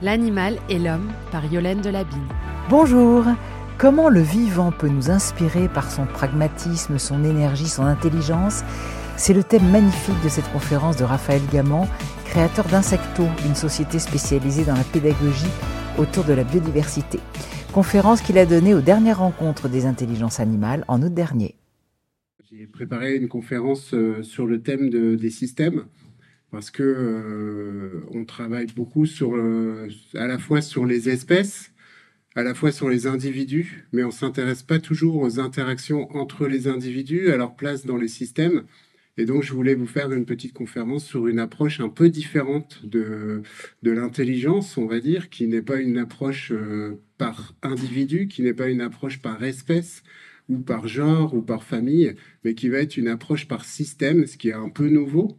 L'animal et l'homme par Yolaine Delabine. Bonjour Comment le vivant peut nous inspirer par son pragmatisme, son énergie, son intelligence? C'est le thème magnifique de cette conférence de Raphaël Gaman, créateur d'Insecto, une société spécialisée dans la pédagogie autour de la biodiversité. Conférence qu'il a donnée aux dernières rencontres des intelligences animales en août dernier. J'ai préparé une conférence euh, sur le thème des systèmes parce que euh, on travaille beaucoup sur à la fois sur les espèces, à la fois sur les individus, mais on s'intéresse pas toujours aux interactions entre les individus, à leur place dans les systèmes. Et donc, je voulais vous faire une petite conférence sur une approche un peu différente de, de l'intelligence, on va dire, qui n'est pas une approche euh, par individu, qui n'est pas une approche par espèce ou par genre ou par famille, mais qui va être une approche par système, ce qui est un peu nouveau.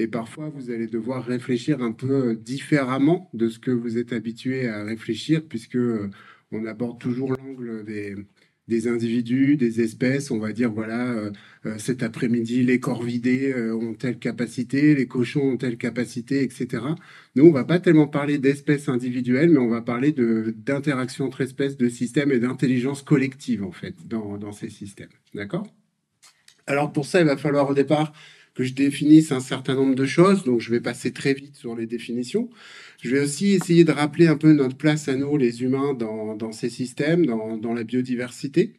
Et parfois, vous allez devoir réfléchir un peu différemment de ce que vous êtes habitué à réfléchir, puisque euh, on aborde toujours l'angle des, individus, des espèces. On va dire, voilà, euh, euh, cet après-midi, les corvidés ont telle capacité, les cochons ont telle capacité, etc. Nous, on va pas tellement parler d'espèces individuelles, mais on va parler d'interaction entre espèces, de systèmes et d'intelligence collective, en fait, dans, dans ces systèmes. D'accord? Alors, pour ça, il va falloir au départ je définisse un certain nombre de choses, donc je vais passer très vite sur les définitions. Je vais aussi essayer de rappeler un peu notre place à nous, les humains, dans, dans ces systèmes, dans, dans la biodiversité,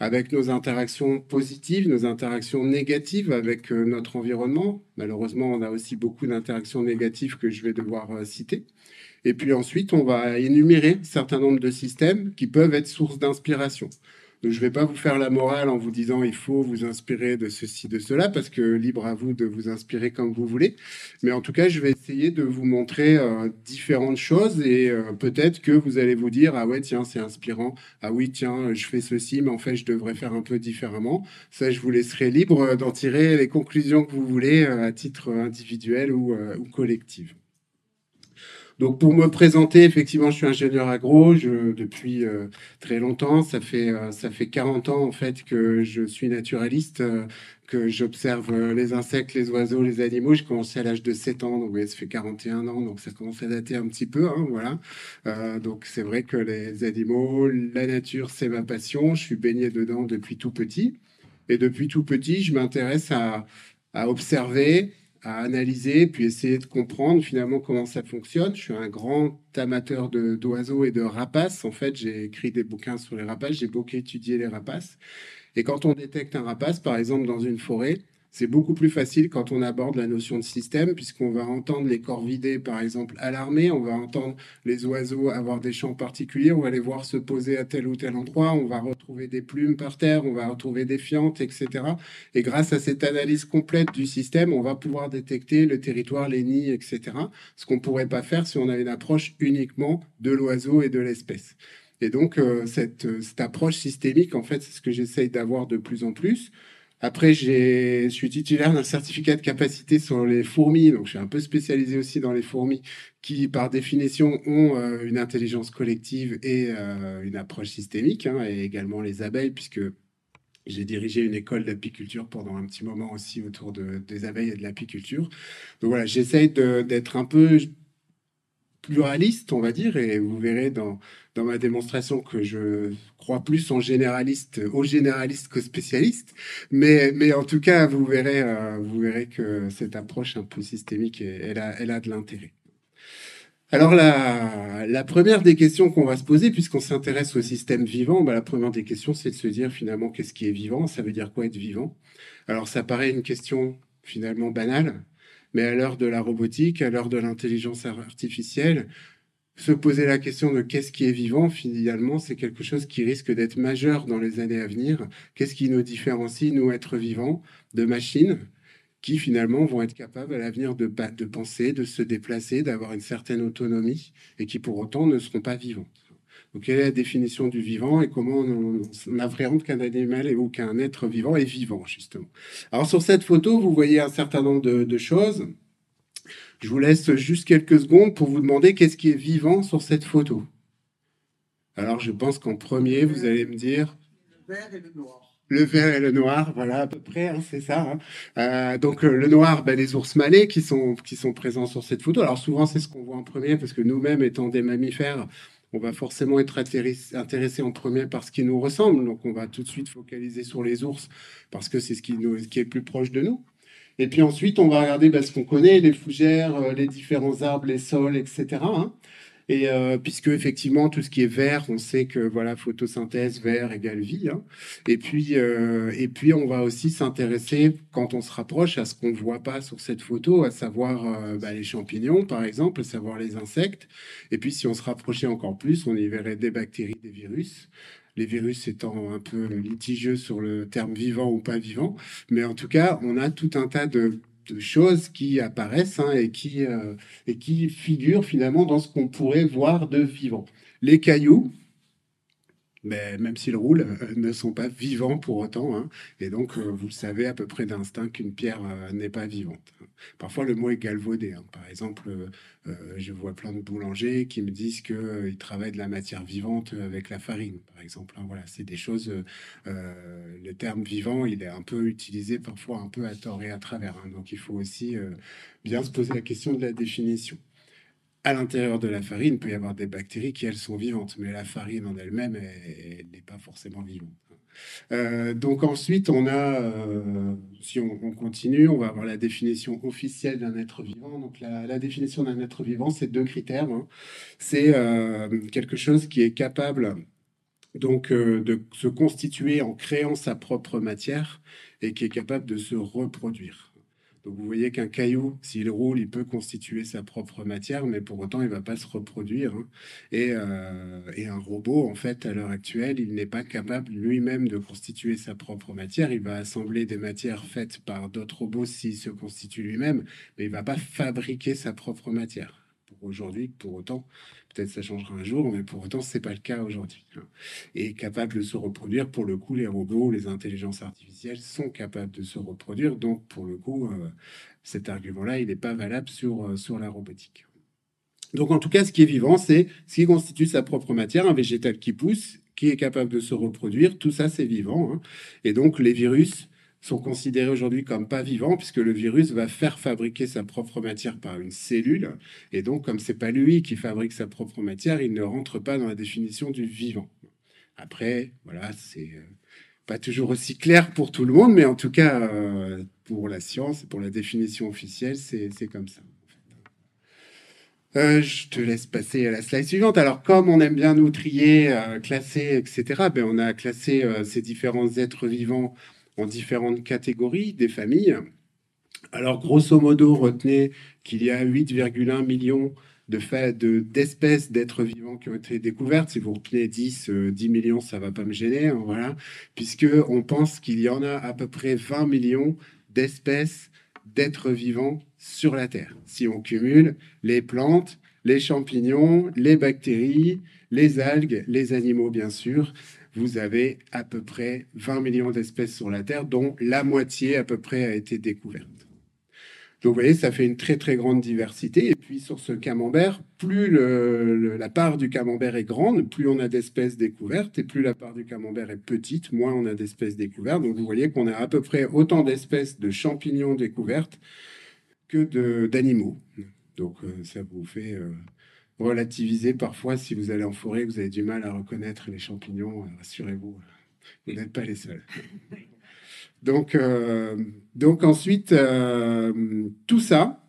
avec nos interactions positives, nos interactions négatives avec euh, notre environnement. Malheureusement, on a aussi beaucoup d'interactions négatives que je vais devoir euh, citer. Et puis ensuite, on va énumérer un certain nombre de systèmes qui peuvent être source d'inspiration. Donc, je ne vais pas vous faire la morale en vous disant il faut vous inspirer de ceci, de cela, parce que libre à vous de vous inspirer comme vous voulez. Mais en tout cas, je vais essayer de vous montrer euh, différentes choses et euh, peut-être que vous allez vous dire ah ouais tiens c'est inspirant, ah oui tiens je fais ceci, mais en fait je devrais faire un peu différemment. Ça, je vous laisserai libre d'en tirer les conclusions que vous voulez euh, à titre individuel ou collectif. Donc pour me présenter, effectivement, je suis ingénieur agro je, depuis euh, très longtemps. Ça fait euh, ça fait 40 ans en fait que je suis naturaliste, euh, que j'observe les insectes, les oiseaux, les animaux. J'ai commencé à l'âge de 7 ans, donc ça fait 41 ans, donc ça commence à dater un petit peu, hein, voilà. donc c'est vrai que les animaux, la nature, c'est ma passion. Je suis baigné dedans depuis tout petit, et depuis tout petit, je m'intéresse à à observer, à analyser, puis essayer de comprendre finalement comment ça fonctionne. Je suis un grand amateur d'oiseaux et de rapaces. En fait, j'ai écrit des bouquins sur les rapaces, j'ai beaucoup étudié les rapaces. Et quand on détecte un rapace, par exemple dans une forêt, c'est beaucoup plus facile quand on aborde la notion de système, puisqu'on va entendre les corvidés, par exemple, alarmer, on va entendre les oiseaux avoir des chants particuliers, on va les voir se poser à tel ou tel endroit, on va retrouver des plumes par terre, on va retrouver des fientes, etc. Et grâce à cette analyse complète du système, on va pouvoir détecter le territoire, les nids, etc. Ce qu'on ne pourrait pas faire si on avait une approche uniquement de l'oiseau et de l'espèce. Et donc, euh, cette, cette approche systémique, en fait, c'est ce que j'essaye d'avoir de plus en plus. Après, je suis titulaire d'un certificat de capacité sur les fourmis, donc je suis un peu spécialisé aussi dans les fourmis, qui par définition ont euh, une intelligence collective et euh, une approche systémique, hein, et également les abeilles, puisque j'ai dirigé une école d'apiculture pendant un petit moment aussi autour de, des abeilles et de l'apiculture. Donc voilà, j'essaye d'être un peu pluraliste, on va dire, et vous verrez dans, dans ma démonstration que je crois plus en généraliste, aux généralistes qu'aux spécialistes. Mais, mais en tout cas, vous verrez, euh, vous verrez que cette approche un peu systémique, elle a, elle a de l'intérêt. Alors la, la, première des questions qu'on va se poser, puisqu'on s'intéresse au système vivant, bah, la première des questions, c'est de se dire finalement qu'est-ce qui est vivant, ça veut dire quoi être vivant? Alors ça paraît une question finalement banale, mais à l'heure de la robotique, à l'heure de l'intelligence artificielle, se poser la question de qu'est-ce qui est vivant, finalement, c'est quelque chose qui risque d'être majeur dans les années à venir. Qu'est-ce qui nous différencie, nous, êtres vivants, de machines qui, finalement, vont être capables à l'avenir de, penser, de se déplacer, d'avoir une certaine autonomie et qui, pour autant, ne seront pas vivants. Donc, quelle est la définition du vivant et comment on, on appréhende qu'un animal ou qu'un être vivant est vivant, justement? Alors, sur cette photo, vous voyez un certain nombre de, choses. Je vous laisse juste quelques secondes pour vous demander qu'est-ce qui est vivant sur cette photo. Alors, je pense qu'en premier, vous allez me dire... Le vert et le noir. Le vert et le noir, voilà à peu près, hein, c'est ça. Hein. Euh, donc le noir, ben, les ours malais qui sont qui sont présents sur cette photo. Alors souvent c'est ce qu'on voit en premier parce que nous-mêmes étant des mammifères, on va forcément être intéressé en premier par ce qui nous ressemble. Donc on va tout de suite focaliser sur les ours parce que c'est ce qui nous qui est plus proche de nous. Et puis ensuite on va regarder ben, ce qu'on connaît, les fougères, euh, les différents arbres, les sols, etc. Et euh, puisque effectivement tout ce qui est vert, on sait que voilà photosynthèse vert égale vie. Hein. Et puis euh, et puis on va aussi s'intéresser quand on se rapproche à ce qu'on voit pas sur cette photo, à savoir euh, bah, les champignons par exemple, à savoir les insectes. Et puis si on se rapprochait encore plus, on y verrait des bactéries, des virus les virus étant un peu litigieux sur le terme vivant ou pas vivant. Mais en tout cas, on a tout un tas de choses qui apparaissent hein, et, qui, euh, et qui figurent finalement dans ce qu'on pourrait voir de vivant. Les cailloux, mais même s'ils roulent, euh, ne sont pas vivants pour autant. Hein. Et donc, euh, vous le savez à peu près d'instinct qu'une pierre euh, n'est pas vivante. Parfois, le mot est galvaudé. Hein. Par exemple, je vois plein de boulangers qui me disent qu'ils travaillent de la matière vivante avec la farine, par exemple. Hein. Voilà, c'est des choses. le terme vivant, il est un peu utilisé parfois un peu à tort et à travers. Donc, il faut aussi bien se poser la question de la définition à l'intérieur de la farine, il peut y avoir des bactéries qui, elles, sont vivantes, mais la farine en elle-même, elle n'est pas forcément vivante. Euh, donc ensuite, on a, euh, si on, continue, on va avoir la définition officielle d'un être vivant. Donc la, définition d'un être vivant, c'est deux critères. Hein. C'est euh, quelque chose qui est capable donc de se constituer en créant sa propre matière et qui est capable de se reproduire vous voyez qu'un caillou, s'il roule, il peut constituer sa propre matière, mais pour autant, il ne va pas se reproduire. Hein. Euh, et, un robot, en fait, à l'heure actuelle, il n'est pas capable lui-même de constituer sa propre matière. Il va assembler des matières faites par d'autres robots s'il se constitue lui-même, mais il ne va pas fabriquer sa propre matière. Pour aujourd'hui, pour autant, Peut-être ça changera un jour, mais pour autant, c'est pas le cas aujourd'hui. Hein. Et capable de se reproduire, pour le coup, les robots, les intelligences artificielles sont capables de se reproduire. Donc, pour le coup, euh, cet argument-là, il n'est pas valable sur, euh, sur la robotique. Donc, en tout cas, ce qui est vivant, c'est ce qui constitue sa propre matière, un végétal qui pousse, qui est capable de se reproduire. Tout ça, c'est vivant. Hein. Et donc, les virus, sont considérés aujourd'hui comme pas vivants puisque le virus va faire fabriquer sa propre matière par une cellule et donc comme c'est pas lui qui fabrique sa propre matière, il ne rentre pas dans la définition du vivant. Après, voilà, c'est euh, pas toujours aussi clair pour tout le monde, mais en tout cas euh, pour la science, pour la définition officielle, c'est comme ça. Euh, je te laisse passer à la slide suivante. Alors, comme on aime bien nous trier, classer, etc., ben, on a classé ces différents êtres vivants en différentes catégories des familles. Alors, grosso modo, retenez qu'il y a 8,1 millions de d'espèces d'êtres vivants qui ont été découvertes. Si vous retenez 10, 10 euh, millions, ça va pas me gêner, hein, voilà, puisque on pense qu'il y en a à peu près 20 millions d'espèces d'êtres vivants sur la Terre. Si on cumule les plantes, les champignons, les bactéries, les algues, les animaux, bien sûr, vous avez à peu près 20 millions d'espèces sur la Terre, dont la moitié à peu près a été découverte. Donc vous voyez, ça fait une très très grande diversité. Et puis sur ce camembert, plus la part du camembert est grande, plus on a d'espèces découvertes, et plus la part du camembert est petite, moins on a d'espèces découvertes. Donc vous voyez qu'on a à peu près autant d'espèces de champignons découvertes que d'animaux. Donc euh, ça vous fait euh, relativiser parfois si vous allez en forêt, vous avez du mal à reconnaître les champignons, euh, rassurez-vous, vous n'êtes pas les seuls. Donc, euh, donc ensuite, euh, tout ça,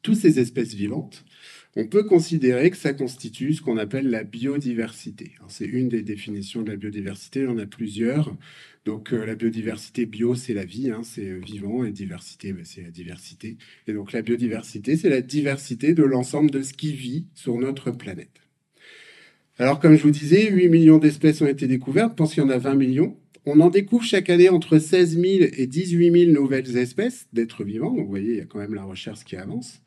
toutes ces espèces vivantes, on peut considérer que ça constitue ce qu'on appelle la biodiversité. C'est une des définitions de la biodiversité, il y en a plusieurs. Donc euh, la biodiversité bio, c'est la vie, hein, c'est vivant, et diversité, ben, c'est la diversité. Et donc la biodiversité, c'est la diversité de l'ensemble de ce qui vit sur notre planète. Alors comme je vous disais, 8 millions d'espèces ont été découvertes, je pense qu'il y en a 20 millions. On en découvre chaque année entre 16 000 et 18 000 nouvelles espèces d'êtres vivants. Donc vous voyez, il y a quand même la recherche qui avance.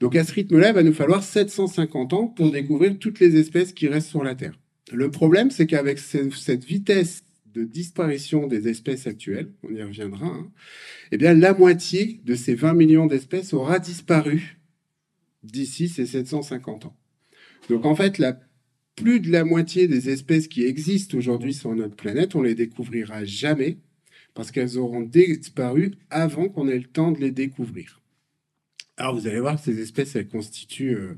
Donc à ce rythme-là, il va nous falloir 750 ans pour découvrir toutes les espèces qui restent sur la Terre. Le problème, c'est qu'avec cette vitesse de disparition des espèces actuelles, on y reviendra, hein, eh bien la moitié de ces 20 millions d'espèces aura disparu d'ici ces 750 ans. Donc en fait, plus de la moitié des espèces qui existent aujourd'hui sur notre planète, on les découvrira jamais parce qu'elles auront disparu avant qu'on ait le temps de les découvrir. Alors vous allez voir ces espèces, elles constituent euh,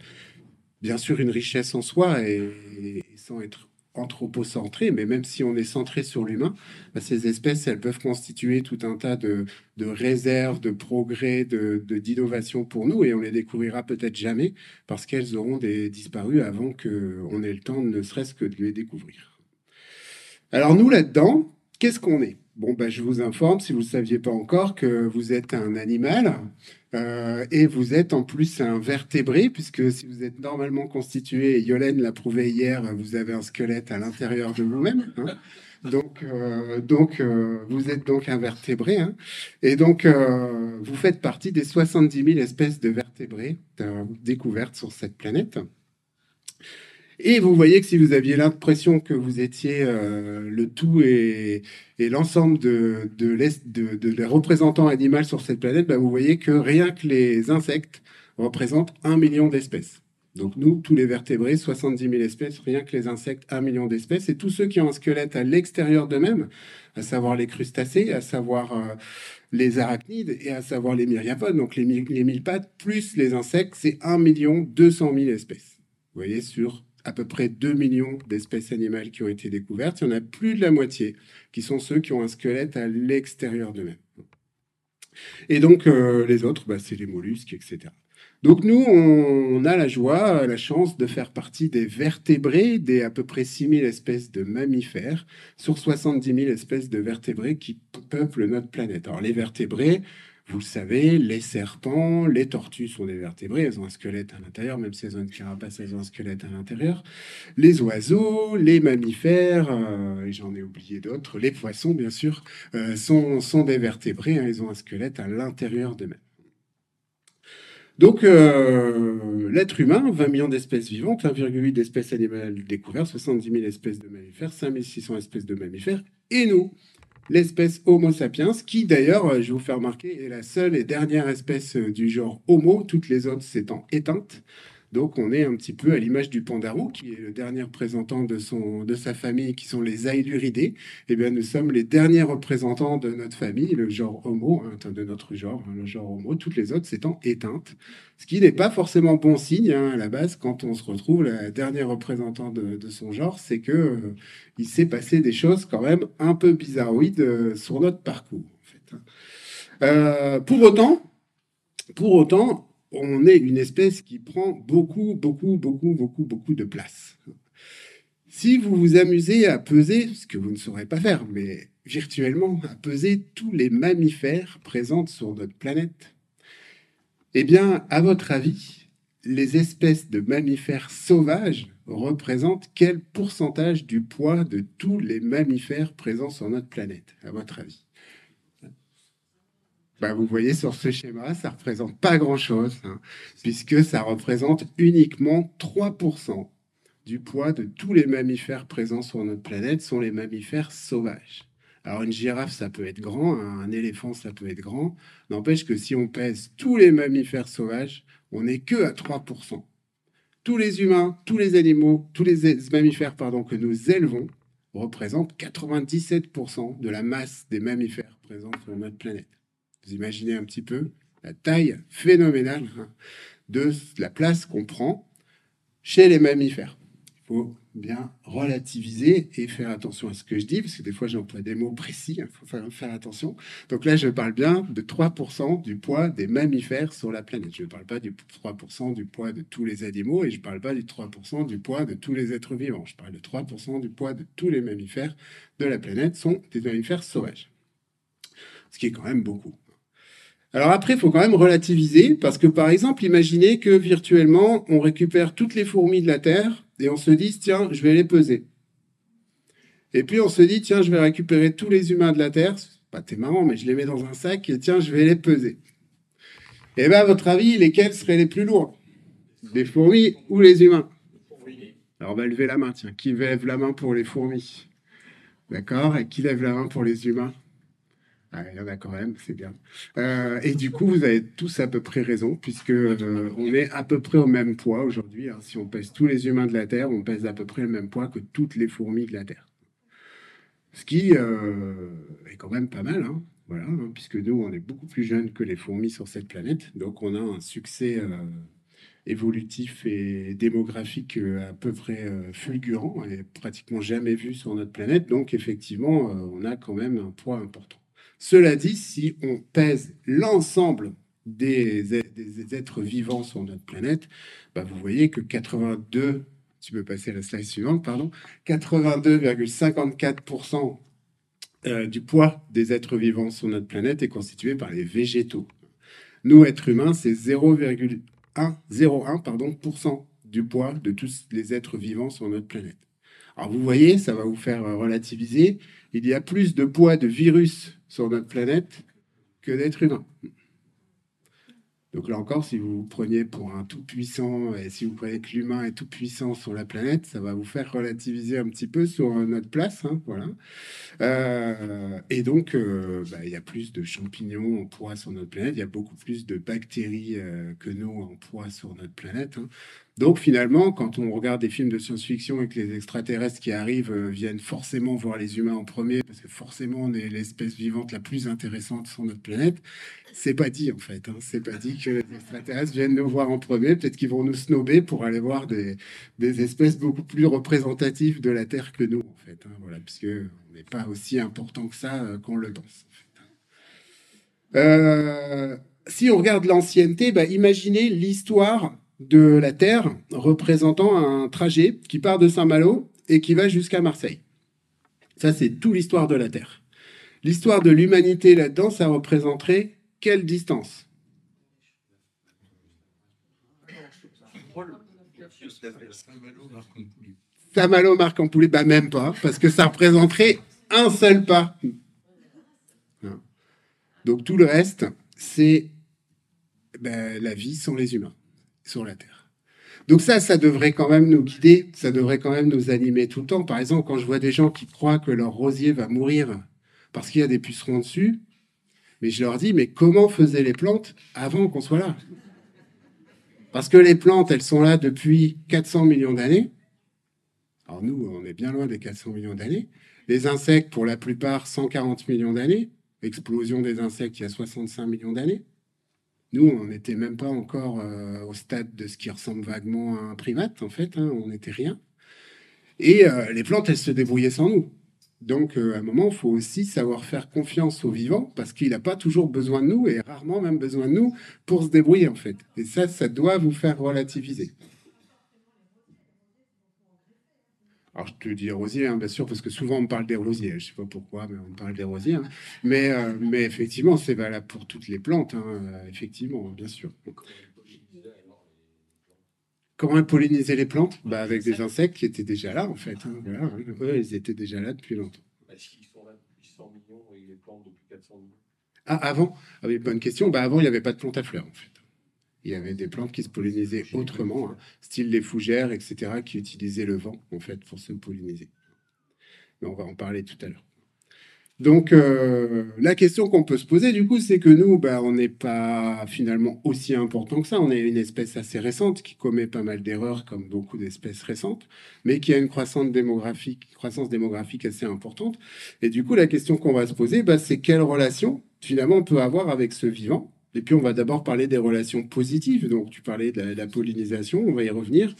bien sûr une richesse en soi et, sans être anthropocentré, mais même si on est centré sur l'humain, bah, ces espèces, elles peuvent constituer tout un tas de, réserves, de progrès, de d'innovation pour nous, et on les découvrira peut-être jamais parce qu'elles auront disparu avant qu'on ait le temps, ne serait-ce que de les découvrir. Alors nous, là-dedans, qu'est-ce qu'on est? Bon, bah, je vous informe, si vous ne saviez pas encore, que vous êtes un animal euh, et vous êtes en plus un vertébré, puisque si vous êtes normalement constitué, et Yolène l'a prouvé hier, vous avez un squelette à l'intérieur de vous-même. Hein. Donc, euh, donc euh, vous êtes donc un vertébré. Hein. Et donc, vous faites partie des 70 000 espèces de vertébrés découvertes sur cette planète. Et vous voyez que si vous aviez l'impression que vous étiez euh, le tout et, l'ensemble de, les représentants animaux sur cette planète, bah, vous voyez que rien que les insectes représentent un million d'espèces. Donc nous, tous les vertébrés, 70 000 espèces, rien que les insectes, un million d'espèces. Et tous ceux qui ont un squelette à l'extérieur d'eux-mêmes, à savoir les crustacés, à savoir euh, les arachnides et à savoir les myriapodes, donc les, mille pattes, plus les insectes, c'est 1 million 200 000 espèces. Vous voyez, sur à peu près 2 millions d'espèces animales qui ont été découvertes. Il y en a plus de la moitié qui sont ceux qui ont un squelette à l'extérieur d'eux-mêmes. Et donc, euh, les autres, bah, c'est les mollusques, etc. Donc nous, on, a la joie, la chance de faire partie des vertébrés, des à peu près 6000 espèces de mammifères, sur 70 000 espèces de vertébrés qui peuplent notre planète. Alors les vertébrés, vous le savez, les serpents, les tortues sont des vertébrés, elles ont un squelette à l'intérieur, même si elles ont une carapace, elles ont un squelette à l'intérieur. Les oiseaux, les mammifères, euh, et j'en ai oublié d'autres, les poissons bien sûr, euh, sont, des vertébrés, hein, ils ont un squelette à l'intérieur d'eux-mêmes. Donc, euh, l'être humain, 20 millions d'espèces vivantes, 1,8 d'espèces animales découvertes, 70 000 espèces de mammifères, 5600 espèces de mammifères, et nous, l'espèce Homo sapiens, qui d'ailleurs, euh, je vous faire remarquer, est la seule et dernière espèce euh, du genre Homo, toutes les autres s'étant éteintes. Donc on est un petit peu à l'image du pandarou, qui est le dernier représentant de, son, de sa famille, qui sont les Aeluridés. Eh bien, nous sommes les derniers représentants de notre famille, le genre Homo, hein, de notre genre, hein, le genre Homo, toutes les autres s'étant éteintes. Ce qui n'est pas forcément bon signe hein, à la base quand on se retrouve la dernière représentant de, son genre, c'est que euh, il s'est passé des choses quand même un peu bizarroïdes euh, sur notre parcours. En fait. Euh, pour autant, pour autant, on est une espèce qui prend beaucoup, beaucoup, beaucoup, beaucoup, beaucoup de place. Si vous vous amusez à peser, ce que vous ne saurez pas faire, mais virtuellement, à peser tous les mammifères présents sur notre planète, eh bien, à votre avis, les espèces de mammifères sauvages représentent quel pourcentage du poids de tous les mammifères présents sur notre planète, à votre avis? Bah, vous voyez sur ce schéma, ça représente pas grand-chose, hein, puisque ça représente uniquement 3% du poids de tous les mammifères présents sur notre planète sont les mammifères sauvages. Alors une girafe, ça peut être grand, hein, un éléphant, ça peut être grand. N'empêche que si on pèse tous les mammifères sauvages, on n'est que à 3%. Tous les humains, tous les animaux, tous les mammifères pardon, que nous élevons représentent 97% de la masse des mammifères présents sur notre planète. Vous imaginez un petit peu la taille phénoménale hein, de la place qu'on prend chez les mammifères. Il faut bien relativiser et faire attention à ce que je dis, parce que des fois j'emploie des mots précis, il faut faire, attention. Donc là, je parle bien de 3% du poids des mammifères sur la planète. Je ne parle pas du 3% du poids de tous les animaux et je ne parle pas du 3% du poids de tous les êtres vivants. Je parle de 3% du poids de tous les mammifères de la planète sont des mammifères sauvages. Ce qui est quand même beaucoup. Alors après, il faut quand même relativiser, parce que par exemple, imaginez que virtuellement, on récupère toutes les fourmis de la Terre et on se dit, tiens, je vais les peser. Et puis on se dit, tiens, je vais récupérer tous les humains de la Terre, pas t'es marrant, mais je les mets dans un sac et tiens, je vais les peser. Eh bien, à votre avis, lesquels seraient les plus lourds Les fourmis ou les humains? Alors on va lever la main, tiens. Qui lève la main pour les fourmis? D'accord? Et qui lève la main pour les humains? Il y en a quand même, c'est bien. Euh, et du coup, vous avez tous à peu près raison, puisque euh, on est à peu près au même poids aujourd'hui. Hein. Si on pèse tous les humains de la Terre, on pèse à peu près le même poids que toutes les fourmis de la Terre. Ce qui euh, est quand même pas mal, hein. voilà, hein, puisque nous, on est beaucoup plus jeunes que les fourmis sur cette planète. Donc, on a un succès évolutif et démographique à peu près fulgurant et pratiquement jamais vu sur notre planète. Donc, effectivement, on a quand même un poids important. Cela dit, si on pèse l'ensemble des, êtres vivants sur notre planète, bah, vous voyez que 82, tu peux passer à la slide suivante, pardon, 82,54% euh, du poids des êtres vivants sur notre planète est constitué par les végétaux. Nous, êtres humains, c'est 0,101% du poids de tous les êtres vivants sur notre planète. Alors vous voyez, ça va vous faire relativiser. Il y a plus de poids de virus sur notre planète que d'êtres humains. Donc là encore, si vous vous preniez pour un tout-puissant et si vous croyez que l'humain est tout-puissant sur la planète, ça va vous faire relativiser un petit peu sur notre place. Hein, voilà. Euh, et donc, euh, bah, il y a plus de champignons en poids sur notre planète, il y a beaucoup plus de bactéries euh, que nous en poids sur notre planète. Hein. Donc finalement, quand on regarde des films de science-fiction et que les extraterrestres qui arrivent euh, viennent forcément voir les humains en premier, parce que forcément on est l'espèce vivante la plus intéressante sur notre planète, c'est pas dit en fait. Hein. C'est pas dit que les extraterrestres viennent nous voir en premier. Peut-être qu'ils vont nous snober pour aller voir des, espèces beaucoup plus représentatives de la Terre que nous en fait. Hein. Voilà, puisque on n'est pas aussi important que ça euh, qu'on le pense. Hein. Euh, si on regarde l'ancienneté, bah, imaginez l'histoire de la Terre représentant un trajet qui part de Saint-Malo et qui va jusqu'à Marseille. Ça, c'est toute l'histoire de la Terre. L'histoire de l'humanité là-dedans, ça représenterait quelle distance? Saint-Malo, marc en poulet, bah même pas, parce que ça représenterait un seul pas. Donc tout le reste, c'est ben, la vie sans les humains sur la Terre. Donc ça, ça devrait quand même nous guider, ça devrait quand même nous animer tout le temps. Par exemple, quand je vois des gens qui croient que leur rosier va mourir parce qu'il y a des pucerons dessus, mais je leur dis, mais comment faisaient les plantes avant qu'on soit là? Parce que les plantes, elles sont là depuis 400 millions d'années. Alors nous, on est bien loin des 400 millions d'années. Les insectes, pour la plupart, 140 millions d'années. Explosion des insectes il y a 65 millions d'années. Nous, on n'était même pas encore euh, au stade de ce qui ressemble vaguement à un primate, en fait. Hein, on n'était rien. Et euh, les plantes, elles se débrouillaient sans nous. Donc, euh, à un moment, il faut aussi savoir faire confiance au vivant, parce qu'il n'a pas toujours besoin de nous, et rarement même besoin de nous, pour se débrouiller, en fait. Et ça, ça doit vous faire relativiser. Alors, je te dis rosiers, hein, bien sûr, parce que souvent on me parle des rosiers. Je ne sais pas pourquoi, mais on me parle des rosiers. Hein. Mais, euh, mais effectivement, c'est valable pour toutes les plantes, hein, euh, effectivement, bien sûr. Comment polliniser les plantes? Bah, Avec des insectes qui étaient déjà là, en fait. ils étaient déjà là depuis longtemps. Est-ce qu'ils sont là depuis 100 millions et les plantes depuis 400 millions? Ah, avant? Ah, oui, Bonne question. Bah, avant, il n'y avait pas de plantes à fleurs, en fait il y avait des plantes qui se pollinisaient autrement, hein. style les fougères, etc., qui utilisaient le vent, en fait, pour se polliniser. Mais on va en parler tout à l'heure. Donc, euh, la question qu'on peut se poser, du coup, c'est que nous, bah, on n'est pas finalement aussi important que ça. On est une espèce assez récente qui commet pas mal d'erreurs, comme beaucoup d'espèces récentes, mais qui a une croissance démographique, croissance démographique assez importante. Et du coup, la question qu'on va se poser, bah, c'est quelle relation, finalement, on peut avoir avec ce vivant et puis, on va d'abord parler des relations positives. Donc, tu parlais de la, pollinisation, on va y revenir.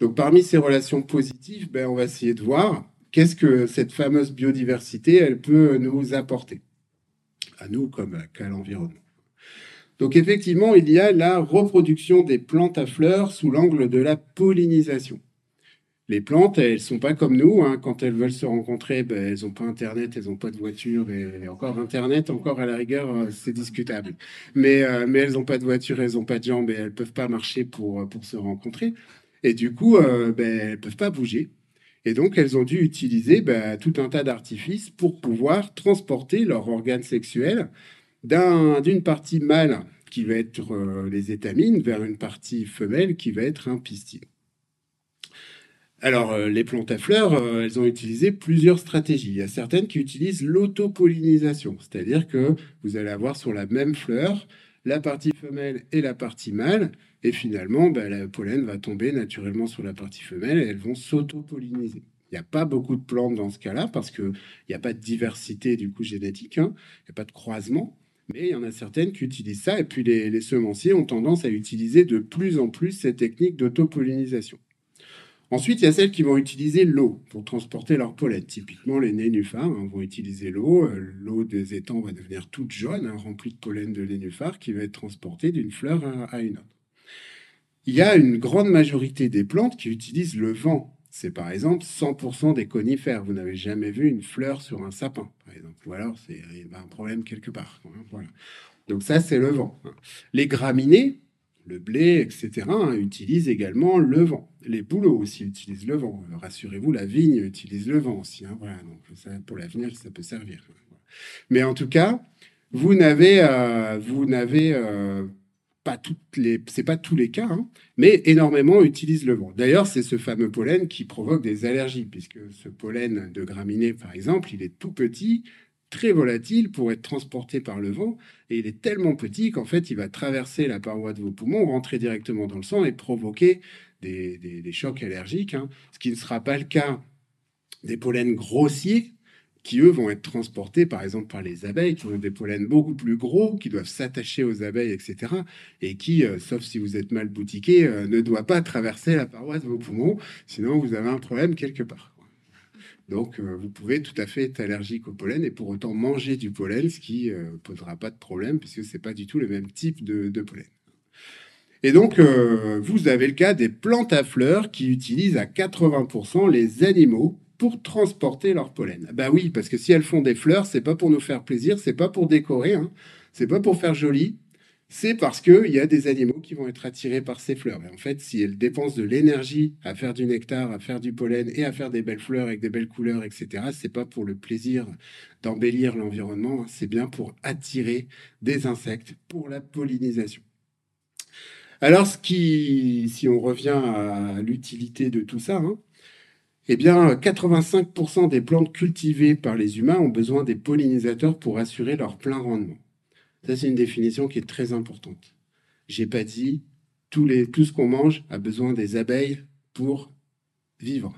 Donc, parmi ces relations positives, ben, on va essayer de voir qu'est-ce que cette fameuse biodiversité, elle peut nous apporter, à nous comme à l'environnement. Donc, effectivement, il y a la reproduction des plantes à fleurs sous l'angle de la pollinisation les plantes, elles sont pas comme nous. Hein. Quand elles veulent se rencontrer, ben, elles n'ont pas Internet, elles n'ont pas de voiture. Et, encore Internet, encore à la rigueur, euh, c'est discutable. Mais, euh, mais elles n'ont pas de voiture, elles n'ont pas de jambes et elles peuvent pas marcher pour, euh, pour se rencontrer. Et du coup, euh, ben, elles peuvent pas bouger. Et donc, elles ont dû utiliser ben, tout un tas d'artifices pour pouvoir transporter leur organe sexuel d'une partie mâle qui va être les étamines vers une partie femelle qui va être un pistil. Alors, euh, les plantes à fleurs, euh, elles ont utilisé plusieurs stratégies. Il y a certaines qui utilisent l'autopollinisation, c'est-à-dire que vous allez avoir sur la même fleur la partie femelle et la partie mâle, et finalement, bah, le pollen va tomber naturellement sur la partie femelle et elles vont s'autopolliniser. Il n'y a pas beaucoup de plantes dans ce cas-là parce qu'il n'y a pas de diversité du coup génétique, hein. il n'y a pas de croisement. Mais il y en a certaines qui utilisent ça, et puis les, les semenciers ont tendance à utiliser de plus en plus ces techniques d'autopollinisation. Ensuite, il y a celles qui vont utiliser l'eau pour transporter leur pollen. Typiquement, les nénuphars hein, vont utiliser l'eau. Euh, l'eau des étangs va devenir toute jaune, hein, remplie de pollen de nénuphar, qui va être transportée d'une fleur à, une autre. Il y a une grande majorité des plantes qui utilisent le vent. C'est par exemple 100% des conifères. Vous n'avez jamais vu une fleur sur un sapin, par exemple. Ou alors, c'est un problème quelque part. Hein, Donc ça, c'est le vent. Les graminées, le blé, etc., utilisent également le vent. Les bouleaux aussi utilisent le vent. Rassurez-vous, la vigne utilise le vent aussi. Hein, voilà, donc ça, pour l'avenir, ça peut servir. Mais en tout cas, vous n'avez, euh, euh, pas toutes les, c'est pas tous les cas, hein, mais énormément utilisent le vent. D'ailleurs, c'est ce fameux pollen qui provoque des allergies, puisque ce pollen de graminée, par exemple, il est tout petit, très volatile pour être transporté par le vent et il est tellement petit qu'en fait il va traverser la paroi de vos poumons, rentrer directement dans le sang et provoquer des, chocs allergiques, hein. ce qui ne sera pas le cas des pollens grossiers qui eux vont être transportés par exemple par les abeilles qui ont des pollens beaucoup plus gros qui doivent s'attacher aux abeilles etc et qui euh, sauf si vous êtes mal boutiqué euh, ne doit pas traverser la paroi de vos poumons sinon vous avez un problème quelque part donc, euh, vous pouvez tout à fait être allergique au pollen et pour autant manger du pollen, ce qui ne euh, posera pas de problème puisque ce n'est pas du tout le même type de, pollen. Et donc, euh, vous avez le cas des plantes à fleurs qui utilisent à 80% les animaux pour transporter leur pollen. Ben oui, parce que si elles font des fleurs, c'est pas pour nous faire plaisir, c'est pas pour décorer, hein, c'est pas pour faire joli, c'est parce qu'il y a des animaux qui vont être attirés par ces fleurs. Et en fait, si elles dépensent de l'énergie à faire du nectar, à faire du pollen et à faire des belles fleurs avec des belles couleurs, etc., c'est pas pour le plaisir d'embellir l'environnement, hein. c'est bien pour attirer des insectes pour la pollinisation. Alors, si on revient à l'utilité de tout ça, hein, eh bien, 85% des plantes cultivées par les humains ont besoin des pollinisateurs pour assurer leur plein rendement. Ça, c'est une définition qui est très importante. J'ai pas dit tout ce qu'on mange a besoin des abeilles pour vivre.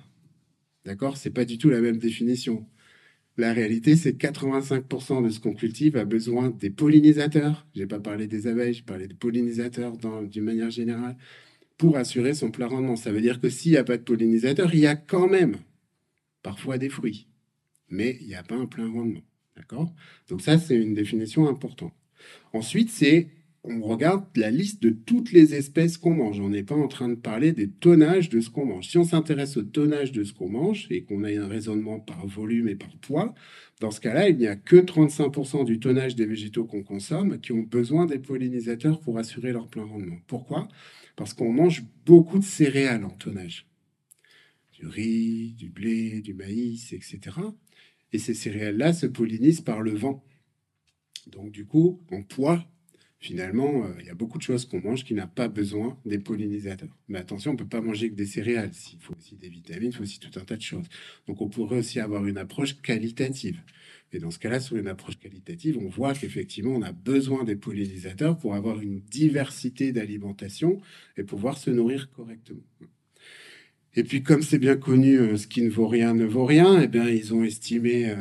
D'accord? C'est pas du tout la même définition. La réalité, c'est que 85% de ce qu'on cultive a besoin des pollinisateurs. J'ai pas parlé des abeilles, j'ai parlé des pollinisateurs d'une manière générale pour assurer son plein rendement. Ça veut dire que s'il n'y a pas de pollinisateurs, il y a quand même parfois des fruits, mais il n'y a pas un plein rendement. D'accord? Donc ça, c'est une définition importante. Ensuite, c'est on regarde la liste de toutes les espèces qu'on mange. On n'est pas en train de parler des tonnages de ce qu'on mange. Si on s'intéresse au tonnage de ce qu'on mange et qu'on a un raisonnement par volume et par poids, dans ce cas-là, il n'y a que 35% du tonnage des végétaux qu'on consomme qui ont besoin des pollinisateurs pour assurer leur plein rendement. Pourquoi? Parce qu'on mange beaucoup de céréales en tonnage. Du riz, du blé, du maïs, etc. Et ces céréales-là se pollinisent par le vent. Donc du coup, en poids, finalement, euh, il y a beaucoup de choses qu'on mange qui n'a pas besoin des pollinisateurs. Mais attention, on ne peut pas manger que des céréales. Il faut aussi des vitamines, il faut aussi tout un tas de choses. Donc on pourrait aussi avoir une approche qualitative. Et dans ce cas-là, sur une approche qualitative, on voit qu'effectivement, on a besoin des pollinisateurs pour avoir une diversité d'alimentation et pouvoir se nourrir correctement. Et puis, comme c'est bien connu, euh, ce qui ne vaut rien ne vaut rien, eh bien, ils ont estimé euh,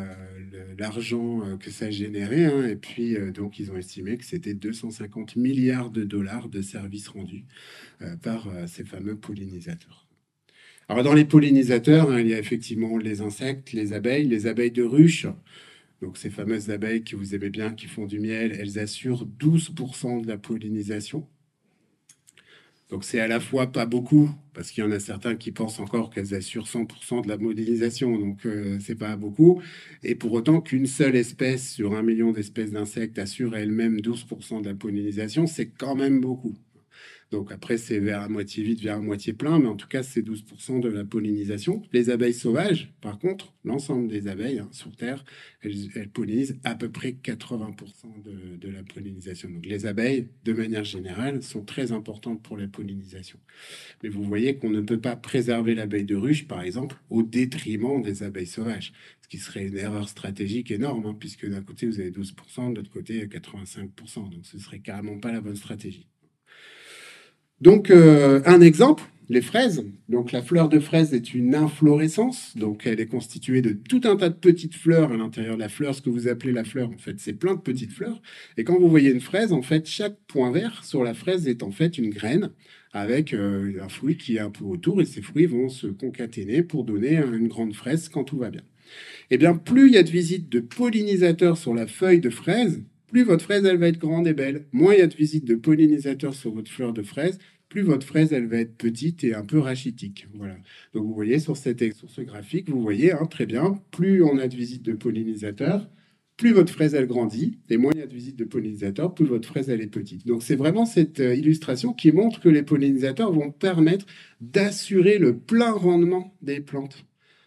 l'argent euh, que ça générait. Hein, et puis, euh, donc, ils ont estimé que c'était 250 milliards de dollars de services rendus euh, par ces fameux pollinisateurs. Alors, dans les pollinisateurs, hein, il y a effectivement les insectes, les abeilles, les abeilles de ruche. Donc, ces fameuses abeilles que vous aimez bien, qui font du miel, elles assurent 12% de la pollinisation. Donc c'est à la fois pas beaucoup, parce qu'il y en a certains qui pensent encore qu'elles assurent 100% de la modélisation, donc euh, c'est pas beaucoup. Et pour autant qu'une seule espèce sur un million d'espèces d'insectes assure elle-même 12% de la pollinisation, c'est quand même beaucoup. Donc après, c'est vers à moitié vide, vers à moitié plein, mais en tout cas, c'est 12% de la pollinisation. Les abeilles sauvages, par contre, l'ensemble des abeilles hein, sur Terre, elles, pollinisent à peu près 80% de, la pollinisation. Donc les abeilles, de manière générale, sont très importantes pour la pollinisation. Mais vous voyez qu'on ne peut pas préserver l'abeille de ruche, par exemple, au détriment des abeilles sauvages, ce qui serait une erreur stratégique énorme, hein, puisque d'un côté, vous avez 12%, de l'autre côté, 85%. Donc ce serait carrément pas la bonne stratégie. Donc, euh, un exemple, les fraises. Donc, la fleur de fraise est une inflorescence. Donc, elle est constituée de tout un tas de petites fleurs à l'intérieur de la fleur. Ce que vous appelez la fleur, en fait, c'est plein de petites fleurs. Et quand vous voyez une fraise, en fait, chaque point vert sur la fraise est en fait une graine avec euh, un fruit qui est un peu autour. Et ces fruits vont se concaténer pour donner une grande fraise quand tout va bien. Eh bien, plus il y a de visites de pollinisateurs sur la feuille de fraise, plus votre fraise, elle va être grande et belle. Moins il y a de visites de pollinisateurs sur votre fleur de fraise, plus votre fraise, elle va être petite et un peu rachitique. Voilà. Donc vous voyez sur, cette, ce graphique, vous voyez hein, très bien, plus on a de visites de pollinisateurs, plus votre fraise, elle grandit, et moins il y a de visites de pollinisateurs, plus votre fraise, elle est petite. Donc c'est vraiment cette euh, illustration qui montre que les pollinisateurs vont permettre d'assurer le plein rendement des plantes.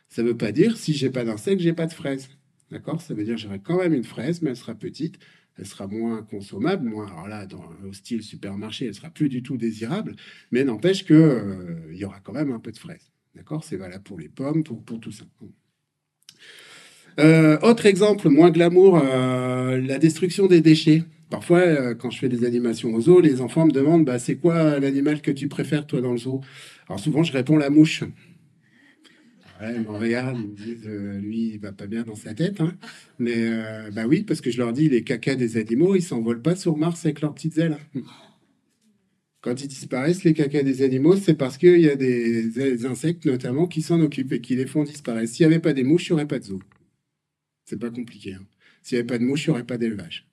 Ça ne veut pas dire si j'ai pas d'insectes, j'ai pas de fraise. D'accord? Ça veut dire j'aurai quand même une fraise, mais elle sera petite elle sera moins consommable, moins, alors là, dans le style supermarché, elle sera plus du tout désirable, mais n'empêche qu'il euh, y aura quand même un peu de fraise. D'accord? C'est valable pour les pommes, pour, pour tout ça. Euh, autre exemple, moins glamour, euh, la destruction des déchets. Parfois, quand je fais des animations au zoo, les enfants me demandent bah, c'est quoi l'animal que tu préfères, toi, dans le zoo? Alors souvent, je réponds la mouche. Ouais, ils me regardent, ils me disent, lui, il va pas bien dans sa tête. Hein. Mais euh, bah oui, parce que je leur dis, les cacas des animaux, ils s'envolent pas sur Mars avec leurs petites ailes. Quand ils disparaissent, les cacas des animaux, c'est parce qu'il y a des, insectes notamment qui s'en occupent et qui les font disparaître. S'il n'y avait pas des mouches, il n'y aurait pas de zoo. C'est pas compliqué. Hein. S'il n'y avait pas de mouches, il n'y aurait pas d'élevage.